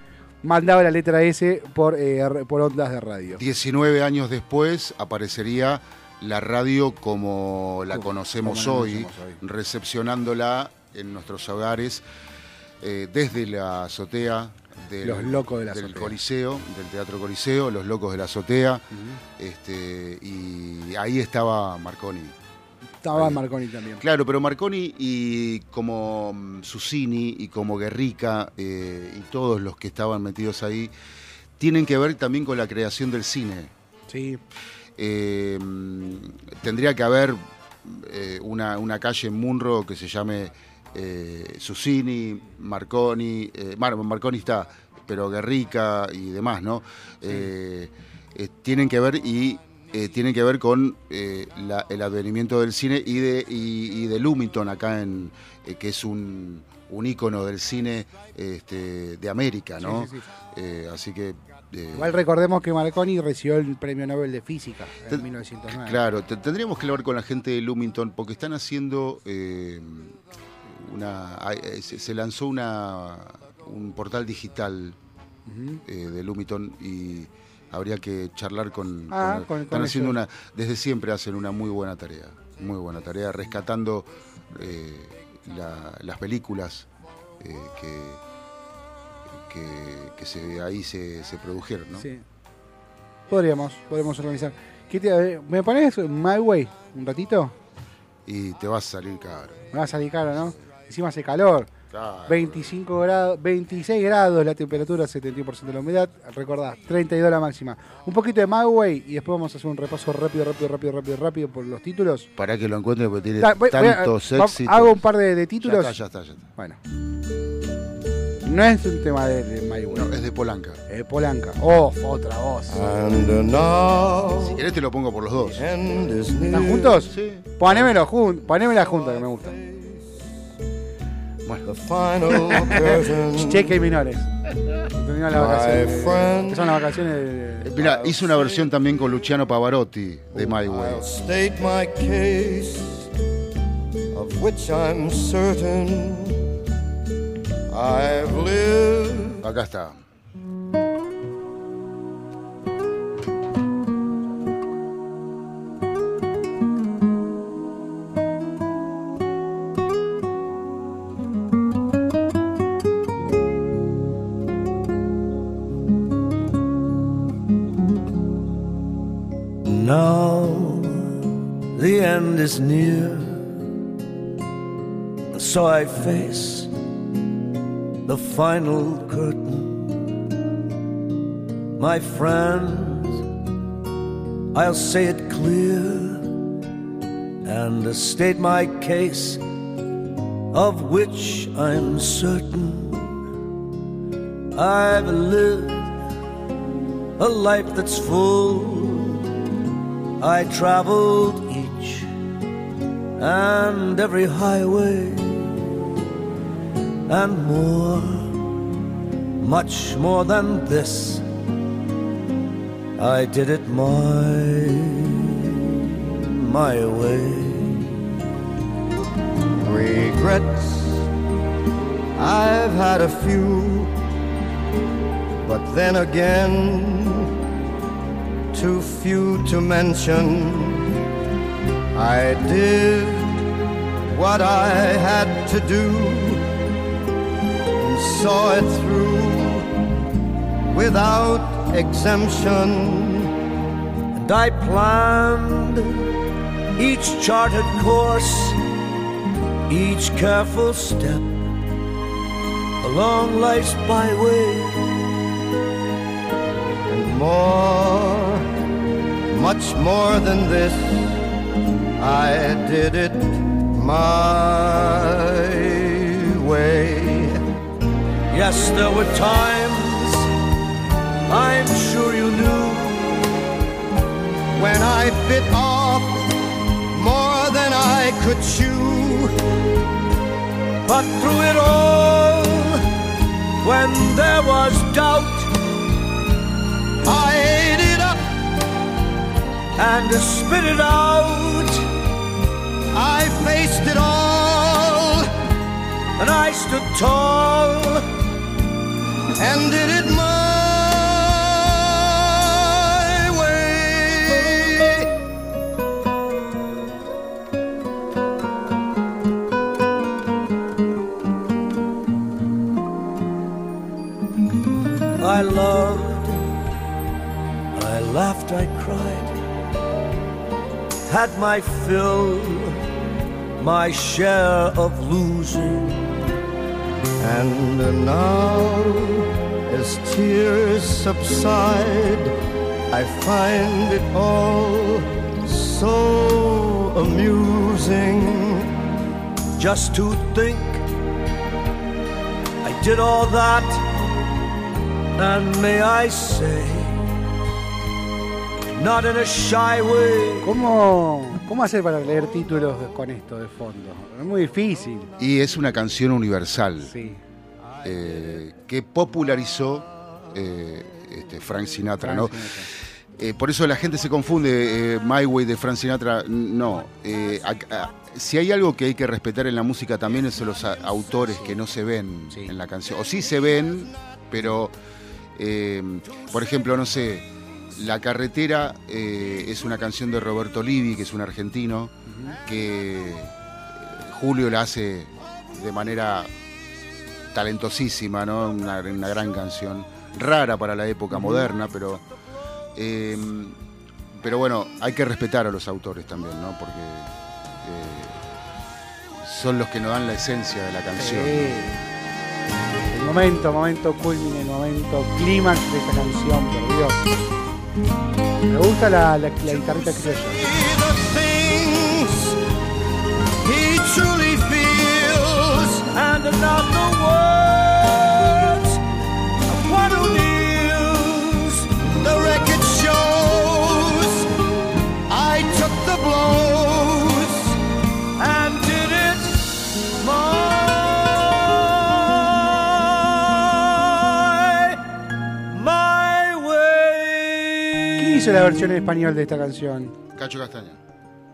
Speaker 2: mandaba la letra S por, eh, por ondas de radio.
Speaker 3: 19 años después aparecería la radio como la
Speaker 2: Como-
Speaker 3: conocemos,
Speaker 2: como la
Speaker 3: hoy,
Speaker 2: conocemos hoy.
Speaker 3: recepcionándola en nuestros hogares eh, desde la azotea del,
Speaker 2: Los locos de la
Speaker 3: del
Speaker 2: azotea.
Speaker 3: Coliseo, del Teatro Coliseo, los locos de la azotea, este, y ahí estaba Marconi.
Speaker 2: Estaba
Speaker 3: Ahí.
Speaker 2: Marconi también.
Speaker 3: Claro, pero Marconi y como mm, Susini y como Guerrica eh, y todos los que estaban metidos ahí tienen que ver también con la creación del cine.
Speaker 2: Sí,
Speaker 3: Eh, mm, tendría que haber eh, una, una calle en Munro que se llame eh, Susini, Marconi, eh, Mar- Marconi está, pero Guerrica y demás, ¿no? Eh, eh, tienen que ver y eh, tienen que ver con eh, la- el advenimiento del cine y de, y, y de Lumington acá en eh, que es un, un ícono del cine este, de América, ¿no?
Speaker 2: Sí, sí, sí.
Speaker 3: Así que
Speaker 2: Igual recordemos que Marconi recibió el premio Nobel de Física en
Speaker 3: Te-
Speaker 2: 1909.
Speaker 3: Claro, te- tendríamos que hablar con la gente de Lumington porque están haciendo una. eh, Se, lanzó una un portal digital eh, de Lumington y habría que charlar con.
Speaker 2: Ah, con-
Speaker 3: están
Speaker 2: con
Speaker 3: haciendo
Speaker 2: ellos.
Speaker 3: una. Desde siempre hacen una muy buena tarea, muy buena tarea, rescatando eh, la- las películas eh, que, que, que se, ahí se, se produjeron, ¿no?
Speaker 2: Sí. Podríamos, podríamos organizar. ¿Qué te- ¿Me pones My Way un ratito?
Speaker 3: Y te va a salir caro.
Speaker 2: Me va a salir caro, ¿no? Encima hace calor.
Speaker 3: Claro.
Speaker 2: 25 grados, 26 grados la temperatura, 71% de la humedad. Recordá, 32 la máxima. Un poquito de My Way y después vamos a hacer un repaso rápido, rápido, rápido, rápido, rápido por los títulos.
Speaker 3: Para que lo encuentre porque tiene
Speaker 2: Da- voy- voy a-
Speaker 3: tantos éxitos.
Speaker 2: hago un par de, de
Speaker 3: Ya
Speaker 2: títulos.
Speaker 3: está, ya está, ya está.
Speaker 2: Bueno. No es un tema de, de My Way.
Speaker 3: No, es de Polanca.
Speaker 2: Es de Polanca. Oh, otra voz.
Speaker 3: si querés te lo pongo por los dos.
Speaker 2: ¿Están juntos?
Speaker 3: Sí.
Speaker 2: Ponémelo jun ponémela juntos que me gusta.
Speaker 3: Bueno. *laughs*
Speaker 2: Cheque y. Terminaron las vacaciones. Que son las vacaciones de.
Speaker 3: Mira, hice una versión también con Luciano Pavarotti de My Way.
Speaker 5: state my case, of which I'm certain I've lived.
Speaker 3: Acá está.
Speaker 5: Is near, so I face the final curtain. My friends, I'll say it clear and state my case, of which I'm certain. I've lived a life that's full. I traveled each and every highway and more, much more than this. I did it my, my way. Regrets, I've had a few, but then again, too few to mention. I did what I had to do and saw it through without exemption. And I planned each charted course, each careful step along life's byway and more, much more than this. I did it my way. Yes, there were times I'm sure you knew when I bit off more than I could chew. But through it all, when there was doubt, I ate it up and spit it out. Faced it all. And I stood tall. And did it my way. I loved, I laughed, I cried, had my fill, my share of losing. And now, as tears subside, I find it all so amusing just to think I did all that, and may I say, not in a shy way.
Speaker 2: ¿Cómo, ¿Cómo hacer para leer títulos con esto de fondo? Es muy difícil.
Speaker 3: Y es una canción universal
Speaker 2: Sí.
Speaker 3: eh, que popularizó eh, este, Frank Sinatra, ¿no?
Speaker 2: Sinatra.
Speaker 3: Eh, por eso la gente se confunde, eh, My Way de Frank Sinatra, no. A- a- si hay algo que hay que respetar en la música también es los a- autores que no se ven
Speaker 2: Sí.
Speaker 3: en la canción. O sí se ven, pero, por ejemplo, no sé, La Carretera eh, es una canción de Roberto Livi, que es un argentino, que eh, Julio la hace de manera talentosísima, ¿no? Una, una gran canción, rara para la época moderna, pero eh, pero bueno, hay que respetar a los autores también, ¿no? Porque eh, son los que nos dan la esencia de la canción.
Speaker 2: Sí. El momento, momento culmine, el momento clímax de esta canción, por Dios. Me gusta la, la, la guitarrita criolla.
Speaker 5: the things he truly feels, and not the words
Speaker 2: hizo la versión en español de esta canción?
Speaker 3: Cacho Castaña.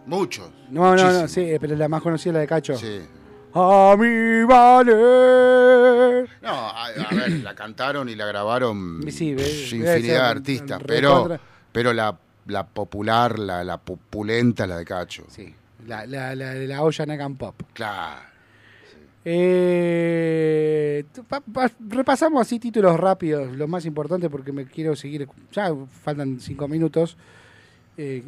Speaker 3: Muchos.
Speaker 2: No, no, no, sí, pero la más conocida es la de Cacho.
Speaker 3: Sí.
Speaker 2: A mi valer.
Speaker 3: No, a, ver, la cantaron y la grabaron
Speaker 2: Sí,
Speaker 3: infinidad de artistas, pero, pero la, la popular, la, la populenta, la de Cacho.
Speaker 2: Sí, la, la, la de la olla Nagan Pop.
Speaker 3: Claro.
Speaker 2: Eh, repasamos así títulos rápidos, lo más importante porque me quiero seguir. Ya faltan cinco minutos. Eh,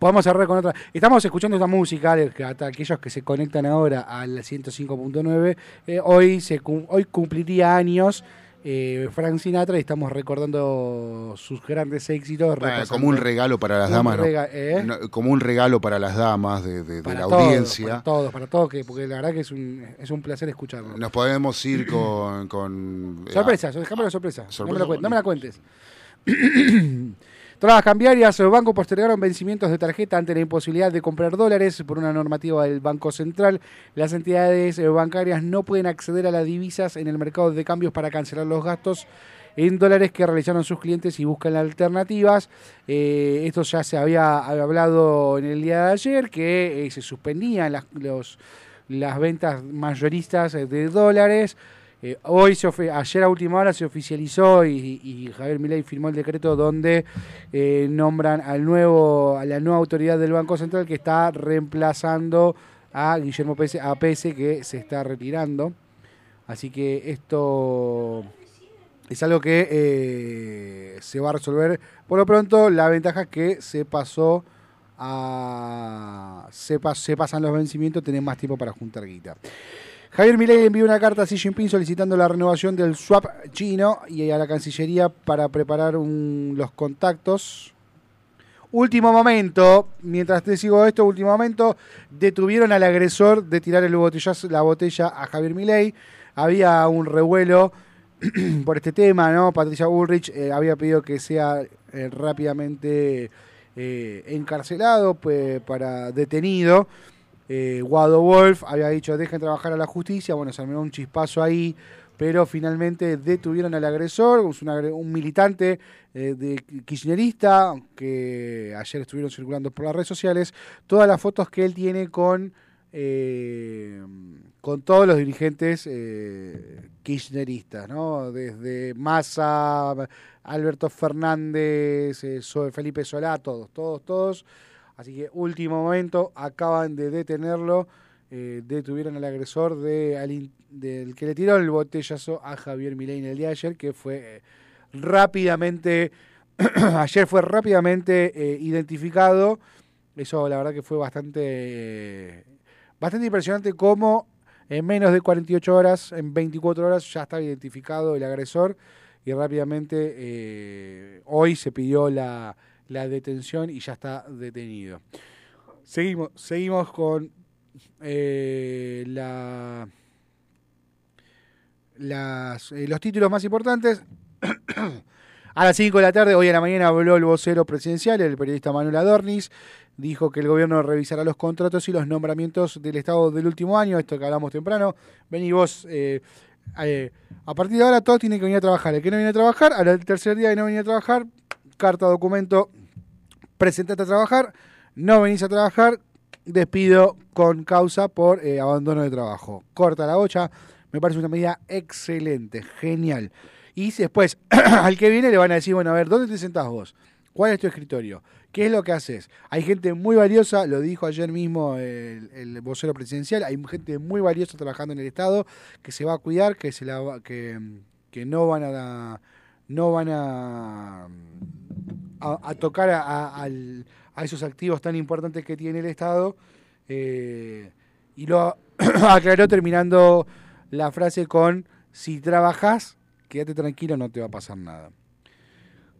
Speaker 2: podemos cerrar con otra. Estamos escuchando esta música, hasta aquellos que se conectan ahora al 105.9. Eh, hoy, hoy cumpliría años eh, Frank Sinatra y estamos recordando sus grandes éxitos.
Speaker 3: como un regalo para las damas, ¿eh? como un regalo para las damas de, la audiencia.
Speaker 2: Para todos, para todos, que, porque la verdad que es un, es un placer escucharlo.
Speaker 3: Nos podemos ir con... con
Speaker 2: sorpresa, déjame la sorpresa. no, me la, no me la cuentes. *clears throat* Todas las cambiarias, los bancos postergaron vencimientos de tarjeta ante la imposibilidad de comprar dólares por una normativa del Banco Central. Las entidades eh, bancarias no pueden acceder a las divisas en el mercado de cambios para cancelar los gastos en dólares que realizaron sus clientes y buscan alternativas. Eh, esto ya se había hablado en el día de ayer, que eh, se suspendían las, las ventas mayoristas de dólares. Eh, hoy, se ayer a última hora se oficializó y, Javier Milei firmó el decreto donde eh, nombran al nuevo, a la nueva autoridad del Banco Central que está reemplazando a Guillermo Pese, a Pese que se está retirando. Así que esto es algo que eh, se va a resolver. Por lo pronto, la ventaja es que se pasó a. Se, se pasan los vencimientos, tenés más tiempo para juntar guita. Javier Milei envió una carta a Xi Jinping solicitando la renovación del swap chino y a la Cancillería para preparar los contactos. Último momento, mientras te sigo esto, último momento, detuvieron al agresor de tirar el la botella a Javier Milei. Había un revuelo *clears throat* por este tema, ¿no? Patricia Bullrich eh, había pedido que sea eh, rápidamente eh, encarcelado, pues, para detenido. Eh, Guado Wolf había dicho dejen trabajar a la justicia, bueno, se armó un chispazo ahí, pero finalmente detuvieron al agresor, un, militante eh, de kirchnerista que ayer estuvieron circulando por las redes sociales, todas las fotos que él tiene con, eh, con todos los dirigentes kirchneristas, ¿no? desde Massa, Alberto Fernández, Felipe Solá, todos, todos, todos Así que último momento, acaban de detenerlo. Eh, detuvieron al agresor de, del que le tiró el botellazo a Javier Milei en el día de ayer, que fue eh, rápidamente, *clears throat* ayer fue rápidamente eh, identificado. Eso la verdad que fue bastante, bastante impresionante cómo en menos de 48 horas, en 24 horas ya estaba identificado el agresor y rápidamente hoy se pidió la la detención y ya está detenido. Seguimos, seguimos con eh, la, las, eh, los títulos más importantes. *clears throat* a las 5 de la tarde, hoy a la mañana, habló el vocero presidencial, el periodista Manuel Adornis. Dijo que el gobierno revisará los contratos y los nombramientos del Estado del último año, esto que hablamos temprano. Vení vos, eh, a partir de ahora todos tienen que venir a trabajar. El que no viene a trabajar, al tercer día de no venir a trabajar, carta, documento, presentate a trabajar, no venís a trabajar, despido con causa por eh, abandono de trabajo. Corta la bocha, me parece una medida excelente, genial. Y después, *clears throat* al que viene le van a decir, bueno, a ver, ¿dónde te sentás vos? ¿Cuál es tu escritorio? ¿Qué es lo que haces? Hay gente muy valiosa, lo dijo ayer mismo el, vocero presidencial, hay gente muy valiosa trabajando en el Estado que se va a cuidar, que, se la, que, que no van a no van a, a, tocar a, esos activos tan importantes que tiene el Estado. Eh, y lo *coughs* aclaró terminando la frase con, si trabajas, quédate tranquilo, no te va a pasar nada.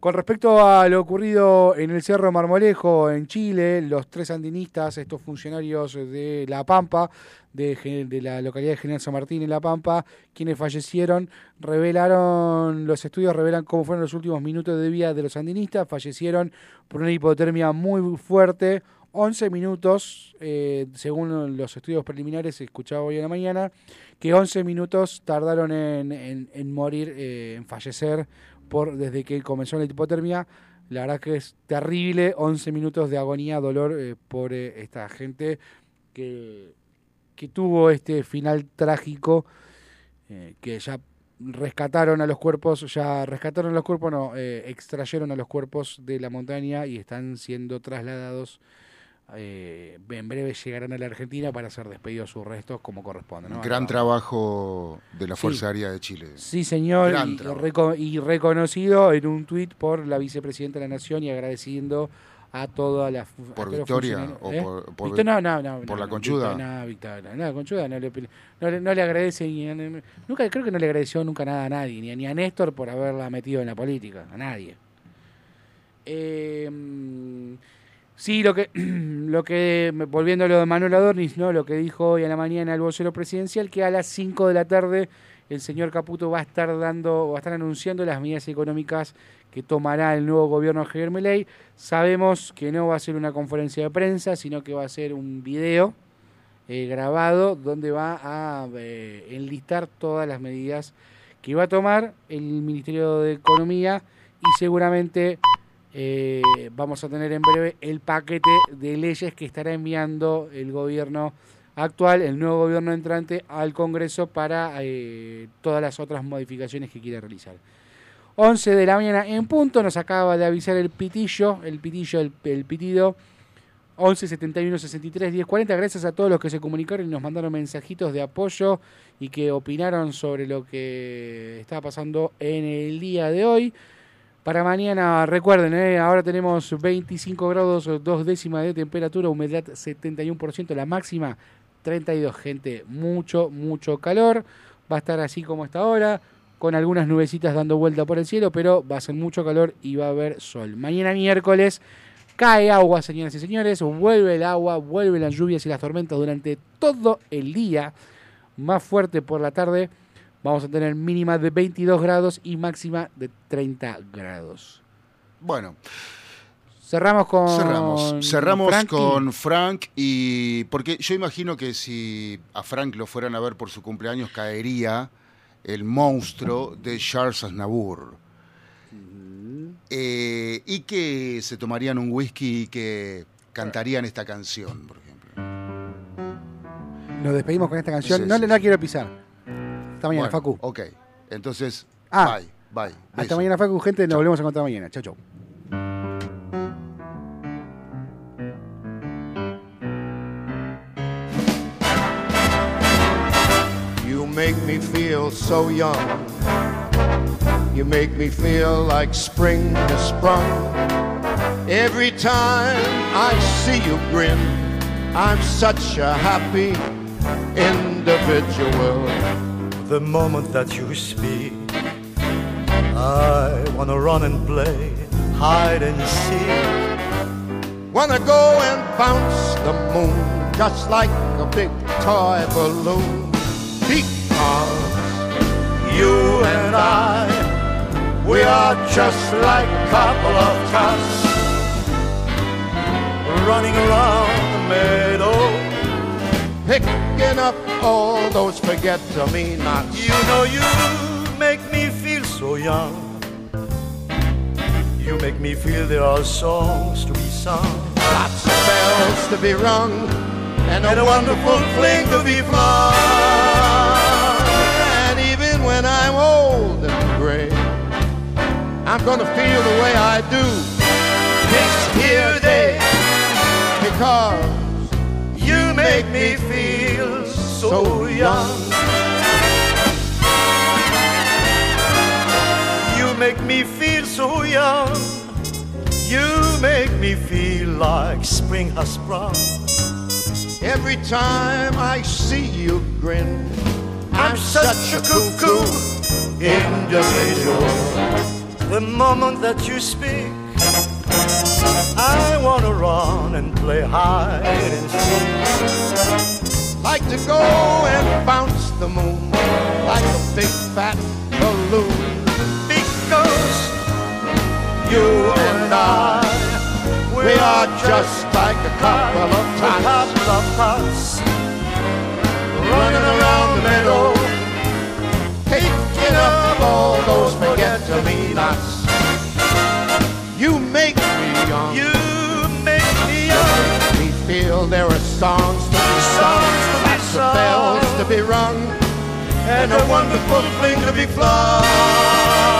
Speaker 2: Con respecto a lo ocurrido en el Cerro Marmolejo, en Chile, los tres sandinistas, estos funcionarios de La Pampa, de, la localidad de General San Martín en La Pampa, quienes fallecieron, revelaron, los estudios revelan cómo fueron los últimos minutos de vida de los sandinistas, fallecieron por una hipotermia muy fuerte, 11 minutos, eh, según los estudios preliminares, escuchaba hoy en la mañana, que 11 minutos tardaron en, morir, eh, en fallecer por desde que comenzó la hipotermia. La verdad que es terrible, 11 minutos de agonía, dolor eh, por eh, esta gente que, que, tuvo este final trágico, eh, que ya rescataron a los cuerpos, ya rescataron a los cuerpos, no, extrayeron a los cuerpos de la montaña y están siendo trasladados eh, en breve llegarán a la Argentina para ser despedidos sus restos como corresponde.
Speaker 3: Gran trabajo de la Fuerza Aérea de Chile.
Speaker 2: Sí, señor, y, reconocido en un tuit por la vicepresidenta de la Nación y agradeciendo a toda la
Speaker 3: por Victoria o
Speaker 2: ¿eh?
Speaker 3: por,
Speaker 2: no, no, no,
Speaker 3: por la conchuda
Speaker 2: no, Victoria, no, conchuda no le, no, le agradece nunca creo que no le agradeció nunca nada a nadie ni a, ni a Néstor por haberla metido en la política a nadie eh, Sí, lo que, *clears throat* lo que, volviendo a lo de Manuel Adornis, ¿no? lo que dijo hoy a la mañana el vocero presidencial, que a las 5 de la tarde el señor Caputo va a estar dando, va a estar anunciando las medidas económicas que tomará el nuevo gobierno Javier Milei. Sabemos que no va a ser una conferencia de prensa, sino que va a ser un video eh, grabado donde va a eh, enlistar todas las medidas que va a tomar el Ministerio de Economía y seguramente eh, vamos a tener en breve el paquete de leyes que estará enviando el gobierno actual, el nuevo gobierno entrante, al Congreso para eh, todas las otras modificaciones que quiere realizar. 11 de la mañana en punto, nos acaba de avisar el pitillo, el pitillo, el, pitido. 11 71 63 10 40. Gracias a todos los que se comunicaron y nos mandaron mensajitos de apoyo y que opinaron sobre lo que está pasando en el día de hoy. Para mañana, recuerden, eh, ahora tenemos 25 grados, dos décimas de temperatura, humedad 71%, la máxima 32, gente, mucho, mucho calor. Va a estar así como está ahora, con algunas nubecitas dando vuelta por el cielo, pero va a ser mucho calor y va a haber sol. Mañana miércoles cae agua, señoras y señores, vuelve el agua, vuelven las lluvias y las tormentas durante todo el día, más fuerte por la tarde vamos a tener mínima de 22 grados y máxima de 30 grados.
Speaker 3: Bueno.
Speaker 2: Cerramos con.
Speaker 3: Cerramos. Cerramos con Frank y. Porque yo imagino que si a Frank lo fueran a ver por su cumpleaños, caería el monstruo de Charles Aznavour. Eh, y que se tomarían un whisky y que cantarían esta canción, por ejemplo.
Speaker 2: Nos despedimos con esta canción. no, le la quiero pisar. Hasta mañana, Facu.
Speaker 3: Ok, entonces, ah, bye, bye.
Speaker 2: Hasta mañana, Facu, gente. Nos volvemos a encontrar mañana. Chau, chau.
Speaker 6: You make me feel so young. You make me feel like spring has sprung. Every time I see you grin, I'm such a happy individual
Speaker 4: the moment that you speak. I wanna run and play hide and seek.
Speaker 6: Wanna go and bounce the moon just like a big toy balloon. Because
Speaker 4: you and I, we are just like a couple of tots running around the meadow
Speaker 6: picking up all those forget-to-me-nots.
Speaker 4: You know you make me feel so young. You make me feel there are songs to be sung.
Speaker 6: Lots of bells to be rung.
Speaker 4: And, and a, a wonderful fling to be flung.
Speaker 6: And even when I'm old and gray, I'm gonna feel the way I do
Speaker 4: this here day.
Speaker 6: Because
Speaker 4: make me feel so young. You make me feel so young. You make me feel like spring has sprung.
Speaker 6: Every time I see you grin,
Speaker 4: I'm, I'm such a cuckoo individual. The moment that you speak, I wanna run and play hide and seek.
Speaker 6: Like to go and bounce the moon like a big fat balloon.
Speaker 4: Because you and I,
Speaker 6: we are just like a couple of tots,
Speaker 4: couple of tots
Speaker 6: running around the meadow, taking up all those forget-to-me-nots. Bells to be rung, and a wonderful fling to be flung.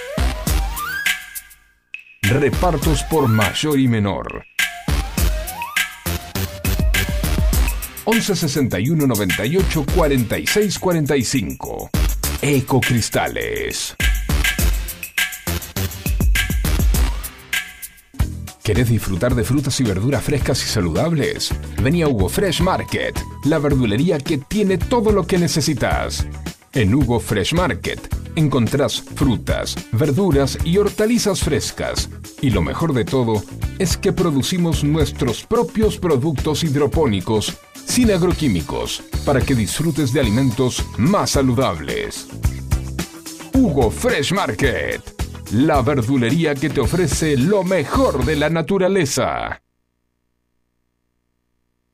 Speaker 1: Repartos por mayor y menor. 11 61 98 46 45. Ecocristales. ¿Querés disfrutar de frutas y verduras frescas y saludables? Vení a Hugo Fresh Market, la verdulería que tiene todo lo que necesitas. En Hugo Fresh Market encontrás frutas, verduras y hortalizas frescas. Y lo mejor de todo es que producimos nuestros propios productos hidropónicos sin agroquímicos para que disfrutes de alimentos más saludables. Hugo Fresh Market, la verdulería que te ofrece lo mejor de la naturaleza.